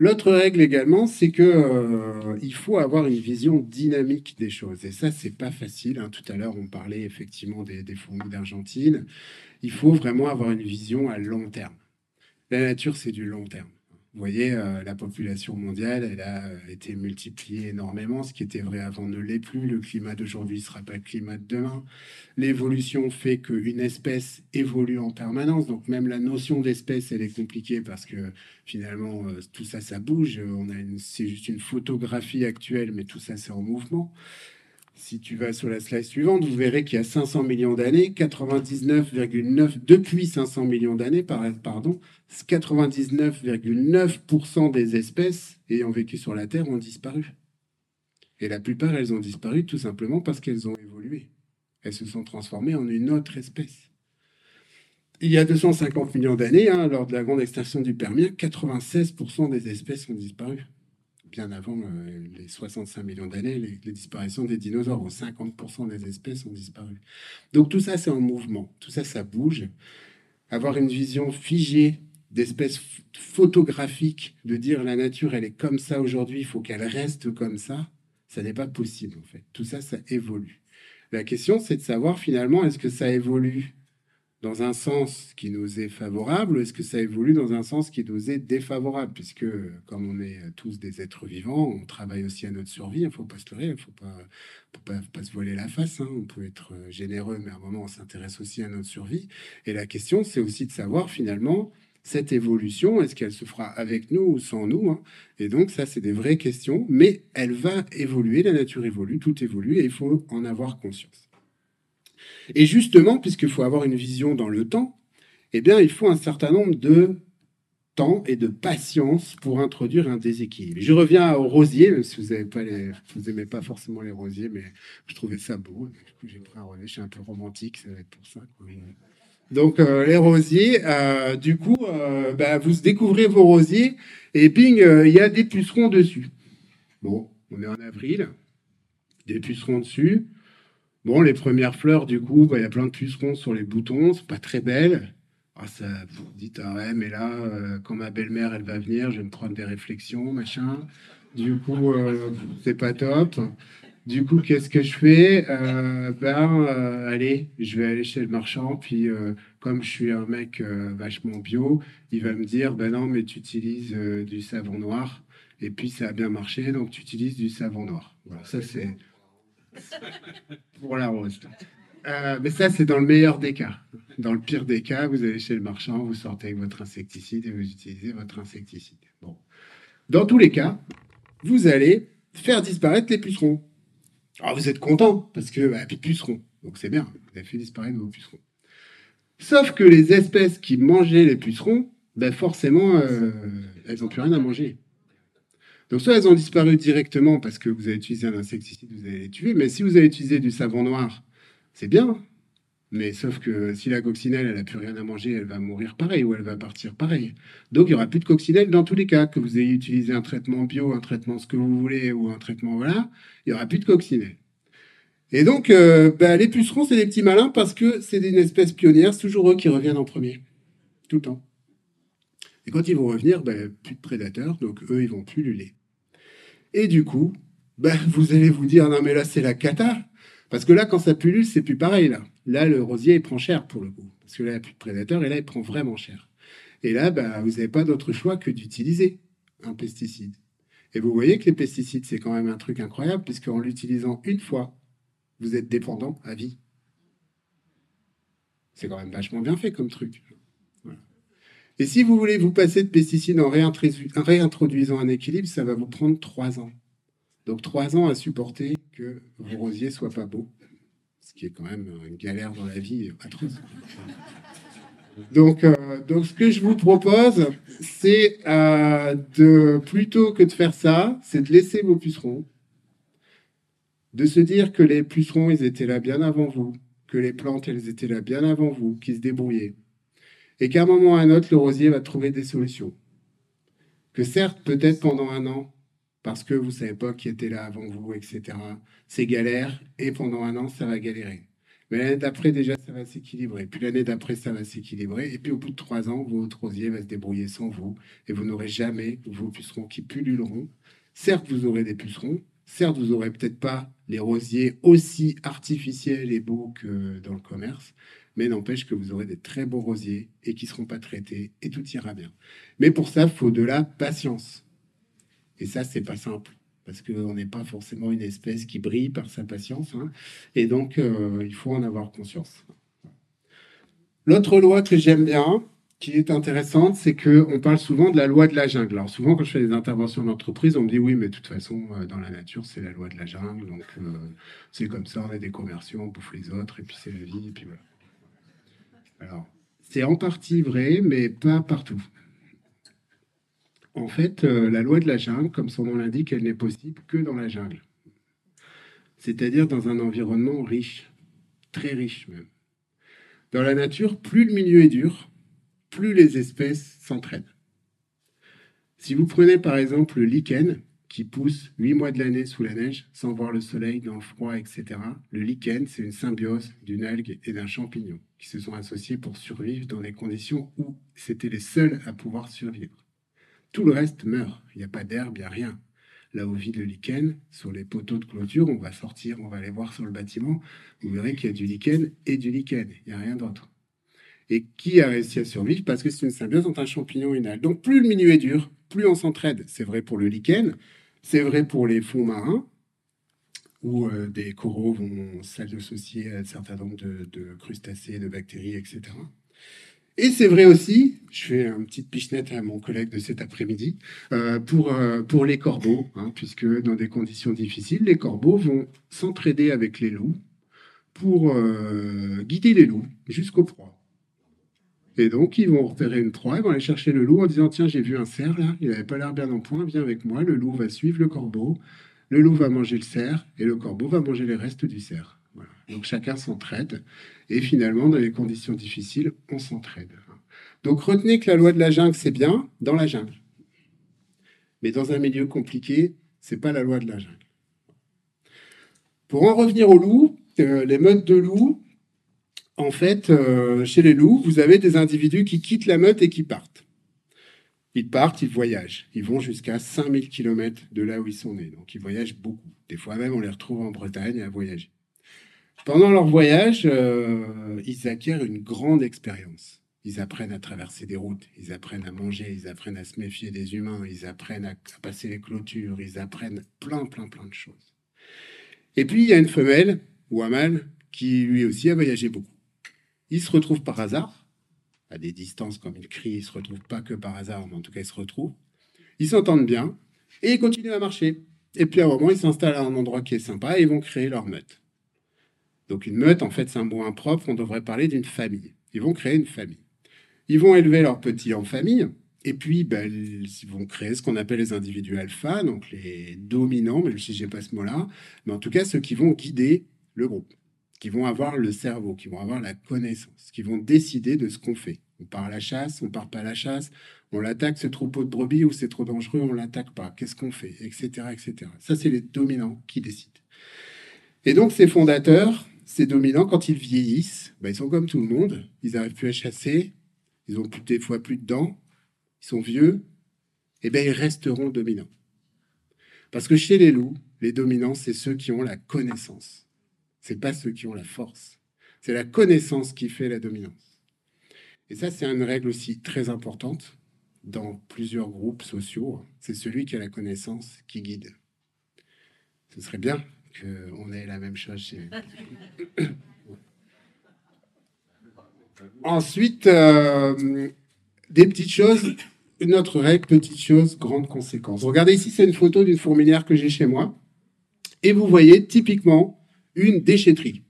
L'autre règle également, c'est que euh, il faut avoir une vision dynamique des choses. Et ça, c'est pas facile. Hein. Tout à l'heure, on parlait effectivement des, des fourmis d'Argentine. Il faut vraiment avoir une vision à long terme. La nature, c'est du long terme. Vous voyez, euh, la population mondiale, elle a euh, été multipliée énormément. Ce qui était vrai avant ne l'est plus. Le climat d'aujourd'hui ne sera pas le climat de demain. L'évolution fait qu'une espèce évolue en permanence. Donc même la notion d'espèce, elle est compliquée parce que finalement, euh, tout ça, ça bouge. On a c'est juste une photographie actuelle, mais tout ça, c'est en mouvement. Si tu vas sur la slide suivante, vous verrez qu'il y a 500 millions d'années, 99,9 depuis 500 millions d'années, pardon, 99,9% des espèces ayant vécu sur la Terre ont disparu. Et la plupart, elles ont disparu tout simplement parce qu'elles ont évolué. Elles se sont transformées en une autre espèce. Il y a 250 millions d'années, hein, lors de la grande extinction du Permien, 96% des espèces ont disparu bien avant euh, les 65 millions d'années, les, disparitions des dinosaures, où 50% des espèces ont disparu. Donc tout ça, c'est en mouvement, tout ça, ça bouge. Avoir une vision figée d'espèces photographiques, de dire la nature, elle est comme ça aujourd'hui, il faut qu'elle reste comme ça, ça n'est pas possible en fait. Tout ça, ça évolue. La question, c'est de savoir finalement, est-ce que ça évolue dans un sens qui nous est favorable ou est-ce que ça évolue dans un sens qui nous est défavorable? Puisque, comme on est tous des êtres vivants, on travaille aussi à notre survie, il ne faut pas se leurrer, il ne faut pas, pas, se voiler la face. Hein. On peut être généreux, mais à un moment, on s'intéresse aussi à notre survie. Et la question, c'est aussi de savoir finalement cette évolution, est-ce qu'elle se fera avec nous ou sans nous hein? Et donc, ça, c'est des vraies questions, mais elle va évoluer, la nature évolue, tout évolue, et il faut en avoir conscience. Et justement, puisqu'il faut avoir une vision dans le temps, eh bien, il faut un certain nombre de temps et de patience pour introduire un déséquilibre. Je reviens au rosier, même si vous n'aimez pas, pas forcément les rosiers, mais je trouvais ça beau. Du coup, j'ai pris un rosier. Je suis un peu romantique, ça va être pour ça. Donc, euh, les rosiers, euh, du coup, euh, bah, vous découvrez vos rosiers et ping, il y a des pucerons dessus. Bon, on est en avril. des pucerons dessus. Bon, les premières fleurs, du coup, bah, il y a plein de pucerons sur les boutons, c'est pas très belle. Ah, ça, vous dites, ah ouais, mais là, euh, quand ma belle-mère, elle va venir, je vais me prendre des réflexions, machin. Du coup, euh, c'est pas top. Du coup, qu'est-ce que je fais? Euh, Ben, allez, je vais aller chez le marchand, puis comme je suis un mec vachement bio, il va me dire, ben non, mais tu utilises du savon noir, et puis ça a bien marché, donc tu utilises du savon noir. Voilà, ça c'est pour la rose. Euh, mais ça, c'est dans le meilleur des cas. Dans le pire des cas, vous allez chez le marchand, vous sortez avec votre insecticide et vous utilisez votre insecticide. Dans tous les cas, vous allez faire disparaître les pucerons. Alors vous êtes content parce que bah, pucerons, donc c'est bien, vous avez fait disparaître vos pucerons. Sauf que les espèces qui mangeaient les pucerons, ben forcément, euh, elles n'ont plus rien à manger. Donc soit elles ont disparu directement parce que vous avez utilisé un insecticide, vous allez les tuer, mais si vous avez utilisé du savon noir, c'est bien. Mais sauf que si la coccinelle, elle n'a plus rien à manger, elle va mourir pareil ou elle va partir pareil. Donc il n'y aura plus de coccinelle dans tous les cas, que vous ayez utilisé un traitement bio, un traitement ce que vous voulez ou un traitement voilà, il n'y aura plus de coccinelle. Et donc euh, bah, les pucerons, c'est des petits malins parce que c'est une espèce pionnière, c'est toujours eux qui reviennent en premier, tout le temps. Et quand ils vont revenir, bah, plus de prédateurs, donc eux, ils vont plus luler. Et du coup, ben, vous allez vous dire, non mais là c'est la cata. Parce que là, quand ça pullule, c'est plus pareil. Là, là le rosier, il prend cher pour le coup. Parce que là, il n'y a plus de prédateurs et là, il prend vraiment cher. Et là, ben, vous n'avez pas d'autre choix que d'utiliser un pesticide. Et vous voyez que les pesticides, c'est quand même un truc incroyable, puisqu'en l'utilisant une fois, vous êtes dépendant à vie. C'est quand même vachement bien fait comme truc. Et si vous voulez vous passer de pesticides en réintroduisant un équilibre, ça va vous prendre trois ans. Donc trois ans à supporter que vos rosiers soient pas beaux, ce qui est quand même une galère dans la vie. Donc, euh, donc ce que je vous propose, c'est euh, de plutôt que de faire ça, c'est de laisser vos pucerons, de se dire que les pucerons, ils étaient là bien avant vous, que les plantes, elles étaient là bien avant vous, qu'ils se débrouillaient et qu'à un moment ou à un autre, le rosier va trouver des solutions. Que certes, peut-être pendant un an, parce que vous ne savez pas qui était là avant vous, etc., c'est galère, et pendant un an, ça va galérer. Mais l'année d'après, déjà, ça va s'équilibrer. Puis l'année d'après, ça va s'équilibrer. Et puis au bout de trois ans, votre rosier va se débrouiller sans vous. Et vous n'aurez jamais vos pucerons qui pulluleront. Certes, vous aurez des pucerons. Certes, vous n'aurez peut-être pas les rosiers aussi artificiels et beaux que dans le commerce mais n'empêche que vous aurez des très beaux rosiers et qui ne seront pas traités et tout ira bien. Mais pour ça, il faut de la patience. Et ça, c'est pas simple parce qu'on n'est pas forcément une espèce qui brille par sa patience. Hein. et donc, euh, il faut en avoir conscience. L'autre loi que j'aime bien, qui est intéressante, c'est qu'on parle souvent de la loi de la jungle. Alors souvent, quand je fais des interventions d'entreprise, on me dit oui, mais de toute façon, euh, dans la nature, c'est la loi de la jungle. Donc, euh, c'est comme ça, on est des commerciaux, on bouffe les autres, et puis c'est la vie, et puis voilà. Alors, c'est en partie vrai, mais pas partout. En fait, euh, la loi de la jungle, comme son nom l'indique, elle n'est possible que dans la jungle. C'est-à-dire dans un environnement riche, très riche même. Dans la nature, plus le milieu est dur, plus les espèces s'entraident. Si vous prenez par exemple le lichen, qui pousse huit mois de l'année sous la neige, sans voir le soleil, dans le froid, etc. Le lichen, c'est une symbiose d'une algue et d'un champignon qui se sont associés pour survivre dans des conditions où c'était les seuls à pouvoir survivre. Tout le reste meurt. Il n'y a pas d'herbe, il n'y a rien. Là où vit le lichen, sur les poteaux de clôture, on va sortir, on va aller voir sur le bâtiment, vous verrez qu'il y a du lichen et du lichen. Il n'y a rien d'autre. Et qui a réussi à survivre? Parce que c'est une symbiose entre un champignon et une algue. Donc plus le milieu est dur, plus on s'entraide. C'est vrai pour le lichen, c'est vrai pour les fonds marins, où euh, des coraux vont s'associer à un certain nombre de, crustacés, de bactéries, etc. Et c'est vrai aussi, je fais une petite pichenette à mon collègue de cet après-midi, euh, pour, euh, pour les corbeaux, hein, puisque dans des conditions difficiles, les corbeaux vont s'entraider avec les loups pour guider les loups jusqu'au proie. Et donc, ils vont repérer une proie, ils vont aller chercher le loup en disant Tiens, j'ai vu un cerf là, il n'avait pas l'air bien en point, viens avec moi. Le loup va suivre le corbeau, le loup va manger le cerf et le corbeau va manger les restes du cerf. Donc, chacun s'entraide. Et finalement, dans les conditions difficiles, on s'entraide. Donc, retenez que la loi de la jungle, c'est bien dans la jungle. Mais dans un milieu compliqué, c'est pas la loi de la jungle. Pour en revenir aux loups, euh, les meutes de loups, en fait, euh, chez les loups, vous avez des individus qui quittent la meute et qui partent. Ils partent, ils voyagent. Ils vont jusqu'à 5000 km de là où ils sont nés. Donc ils voyagent beaucoup. Des fois même, on les retrouve en Bretagne à voyager. Pendant leur voyage, euh, ils acquièrent une grande expérience. Ils apprennent à traverser des routes, ils apprennent à manger, ils apprennent à se méfier des humains, ils apprennent à passer les clôtures, ils apprennent plein, plein, plein de choses. Et puis, il y a une femelle, ou un mâle, qui lui aussi a voyagé beaucoup. Il se retrouve par hasard, à des distances comme il crie, il se retrouve pas que par hasard, mais en tout cas, il se retrouve. Ils s'entendent bien, et ils continuent à marcher. Et puis à un moment, ils s'installent à un endroit qui est sympa, et ils vont créer leur meute. Donc une meute, en fait, c'est un mot impropre, on devrait parler d'une famille. Ils vont créer une famille. Ils vont élever leurs petits en famille, et puis ben, ils vont créer ce qu'on appelle les individus alpha, donc les dominants, même si je n'ai pas ce mot-là, mais en tout cas ceux qui vont guider le groupe, qui vont avoir le cerveau, qui vont avoir la connaissance, qui vont décider de ce qu'on fait. On part à la chasse, on part pas à la chasse, on l'attaque ce troupeau de brebis ou c'est trop dangereux, on l'attaque pas. Qu'est-ce qu'on fait, etc., etc. Ça c'est les dominants qui décident. Et donc ces fondateurs, ces dominants, quand ils vieillissent, ben, ils sont comme tout le monde. Ils n'arrivent plus à chasser. Ils ont plus, des fois plus de dents. Ils sont vieux. Et eh bien, ils resteront dominants. Parce que chez les loups, les dominants, c'est ceux qui ont la connaissance. C'est pas ceux qui ont la force. C'est la connaissance qui fait la dominance. Et ça, c'est une règle aussi très importante dans plusieurs groupes sociaux. C'est celui qui a la connaissance qui guide. Ce serait bien qu'on ait la même chose chez Ensuite, euh, des petites choses. Une autre règle, petite chose, grande conséquence. Regardez ici, c'est une photo d'une fourmilière que j'ai chez moi. Et vous voyez typiquement une déchetterie.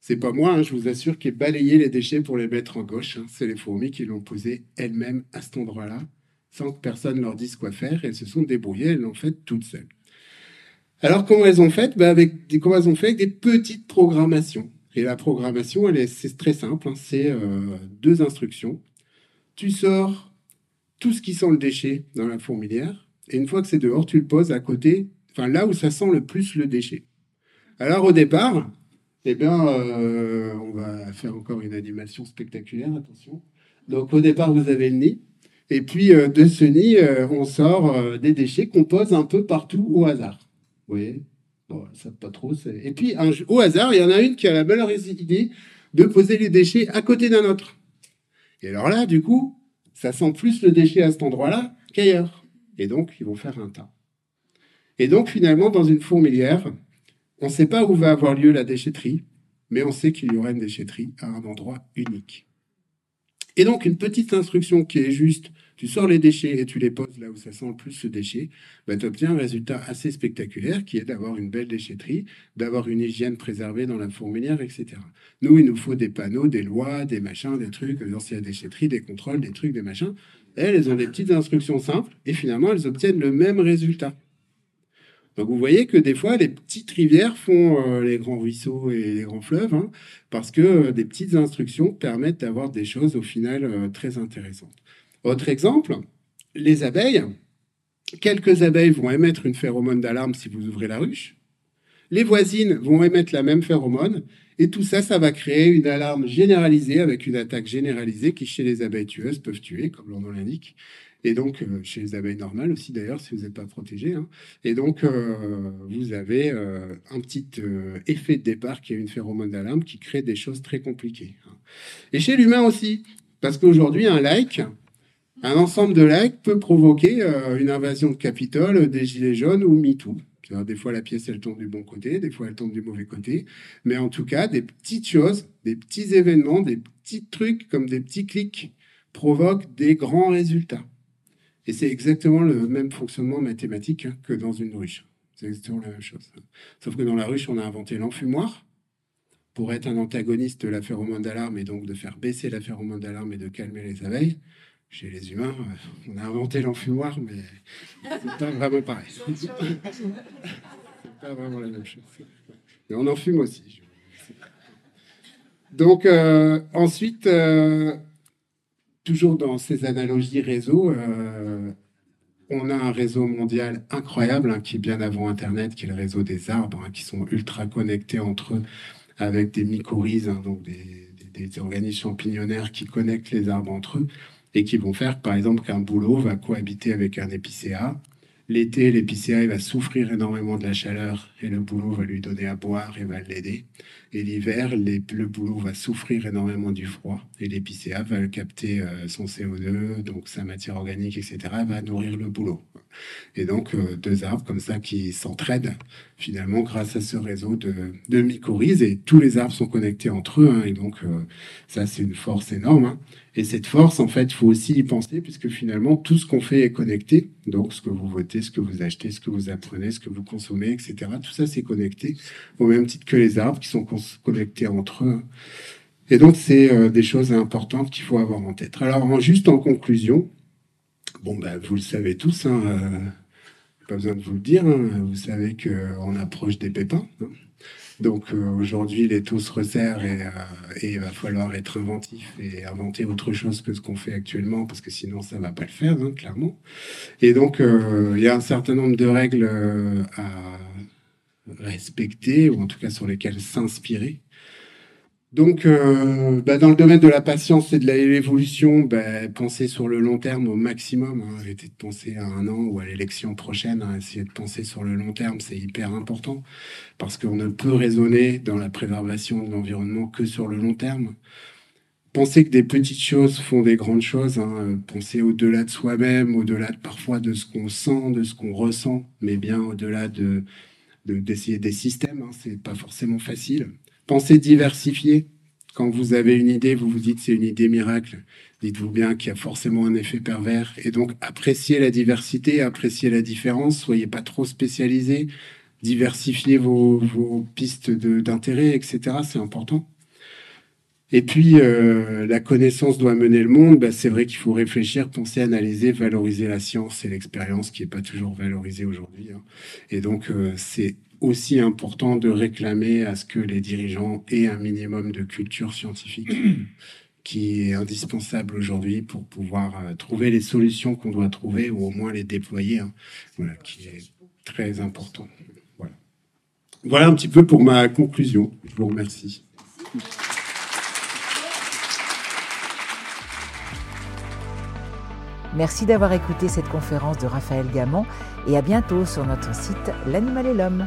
C'est pas moi, hein, je vous assure, qui ai balayé les déchets pour les mettre en gauche. Hein. C'est les fourmis qui l'ont posé elles-mêmes à cet endroit-là, sans que personne leur dise quoi faire. Elles se sont débrouillées, elles l'ont fait toutes seules. Alors, comment elles ont fait? Ben avec des, Comment elles ont fait? Avec des petites programmations. Et la programmation, elle est, c'est très simple. Hein. c'est euh, deux instructions. Tu sors tout ce qui sent le déchet dans la fourmilière. Et une fois que c'est dehors, tu le poses à côté, enfin là où ça sent le plus le déchet. Alors, au départ, eh bien, euh, on va faire encore une animation spectaculaire, attention. Donc, au départ, vous avez le nid. Et puis, euh, de ce nid, on sort des déchets qu'on pose un peu partout au hasard. Oui, bon, ça pas trop. Et puis, au hasard, il y en a une qui a la malheureuse idée de poser les déchets à côté d'un autre. Et alors là, du coup, ça sent plus le déchet à cet endroit-là qu'ailleurs. Et donc, ils vont faire un tas. Et donc, finalement, dans une fourmilière, on ne sait pas où va avoir lieu la déchetterie, mais on sait qu'il y aura une déchetterie à un endroit unique. Et donc, une petite instruction qui est juste tu sors les déchets et tu les poses là où ça sent le plus ce déchet, bah, tu obtiens un résultat assez spectaculaire qui est d'avoir une belle déchetterie, d'avoir une hygiène préservée dans la fourmilière, etc. Nous, il nous faut des panneaux, des lois, des machins, des trucs, l'ancienne déchetterie, des contrôles, des trucs, des machins. Elles, elles ont des petites instructions simples et finalement, elles obtiennent le même résultat. Donc vous voyez que des fois, les petites rivières font euh, les grands ruisseaux et les grands fleuves, hein, parce que euh, des petites instructions permettent d'avoir des choses au final euh, très intéressantes. Autre exemple, les abeilles. Quelques abeilles vont émettre une phéromone d'alarme si vous ouvrez la ruche. Les voisines vont émettre la même phéromone. Et tout ça, ça va créer une alarme généralisée avec une attaque généralisée qui, chez les abeilles tueuses, peuvent tuer, comme l'on l'indique. Et donc, euh, chez les abeilles normales aussi, d'ailleurs, si vous n'êtes pas protégé. Hein. Et donc, euh, vous avez euh, un petit effet de départ qui est une phéromone d'alarme qui crée des choses très compliquées. Hein. Et chez l'humain aussi. Parce qu'aujourd'hui, un like, un ensemble de likes peut provoquer une invasion de Capitole, des Gilets jaunes ou MeToo. Des fois, la pièce, elle tombe du bon côté, des fois, elle tombe du mauvais côté. Mais en tout cas, des petites choses, des petits événements, des petits trucs comme des petits clics provoquent des grands résultats. Et c'est exactement le même fonctionnement mathématique hein, que dans une ruche. C'est exactement la même chose. Sauf que dans la ruche, on a inventé l'enfumoir pour être un antagoniste de la phéromone d'alarme et donc de faire baisser la phéromone d'alarme et de calmer les abeilles. Chez les humains, on a inventé l'enfumoir, mais c'est pas vraiment pareil. c'est pas vraiment la même chose. Mais on en fume aussi. Donc, euh, ensuite, euh, toujours dans ces analogies réseau, euh, on a un réseau mondial incroyable hein, qui est bien avant Internet, qui est le réseau des arbres, hein, qui sont ultra connectés entre eux avec des mycorhizes, hein, donc des, organismes champignonnaires qui connectent les arbres entre eux et qui vont faire, par exemple, qu'un bouleau va cohabiter avec un épicéa. L'été, l'épicéa va souffrir énormément de la chaleur et le bouleau va lui donner à boire et va l'aider. Et l'hiver, le bouleau va souffrir énormément du froid et l'épicéa va capter euh, son CO2, donc sa matière organique, etc., va nourrir le bouleau. Et donc, euh, deux arbres comme ça qui s'entraident finalement grâce à ce réseau de, de mycorhizes et tous les arbres sont connectés entre eux. Hein, et donc, euh, ça, c'est une force énorme. Hein. Et cette force, en fait, il faut aussi y penser puisque finalement, tout ce qu'on fait est connecté. Donc, ce que vous votez, ce que vous achetez, ce que vous apprenez, ce que vous consommez, etc. Tout ça, c'est connecté au même titre que les arbres qui sont connectés entre eux. Et donc, c'est euh, des choses importantes qu'il faut avoir en tête. Alors, juste en conclusion, bon, ben, vous le savez tous, hein, euh, pas besoin de vous le dire, hein, vous savez qu'on approche des pépins. Hein. Donc euh, aujourd'hui, les taux se resserrent et, il va falloir être inventif et inventer autre chose que ce qu'on fait actuellement parce que sinon ça va pas le faire, clairement. Et donc il y a un certain nombre de règles à respecter, ou en tout cas sur lesquels s'inspirer. Donc, euh, bah, dans le domaine de la patience et de l'évolution, bah, penser sur le long terme au maximum. Hein, de penser à un an ou à l'élection prochaine. Hein, essayer de penser sur le long terme, c'est hyper important parce qu'on ne peut raisonner dans la préservation de l'environnement que sur le long terme. Penser que des petites choses font des grandes choses. Hein, penser au-delà de soi-même, au-delà de, parfois de ce qu'on sent, de ce qu'on ressent, mais bien au-delà de d'essayer des systèmes. Hein, c'est pas forcément facile. Pensez diversifier. Quand vous avez une idée, vous vous dites c'est une idée miracle. Dites-vous bien qu'il y a forcément un effet pervers. Et donc appréciez la diversité, appréciez la différence. Soyez pas trop spécialisé. Diversifiez vos, vos pistes d'intérêt, etc. C'est important. Et puis, euh, la connaissance doit mener le monde. Ben, c'est vrai qu'il faut réfléchir, penser, analyser, valoriser la science et l'expérience qui n'est pas toujours valorisée aujourd'hui. Hein. Et donc, euh, c'est aussi important de réclamer à ce que les dirigeants aient un minimum de culture scientifique qui est indispensable aujourd'hui pour pouvoir euh, trouver les solutions qu'on doit trouver ou au moins les déployer. Hein. Voilà, qui est très important. Voilà. voilà un petit peu pour ma conclusion. Je vous remercie. Merci d'avoir écouté cette conférence de Raphaël Gamon et à bientôt sur notre site L'animal et l'homme.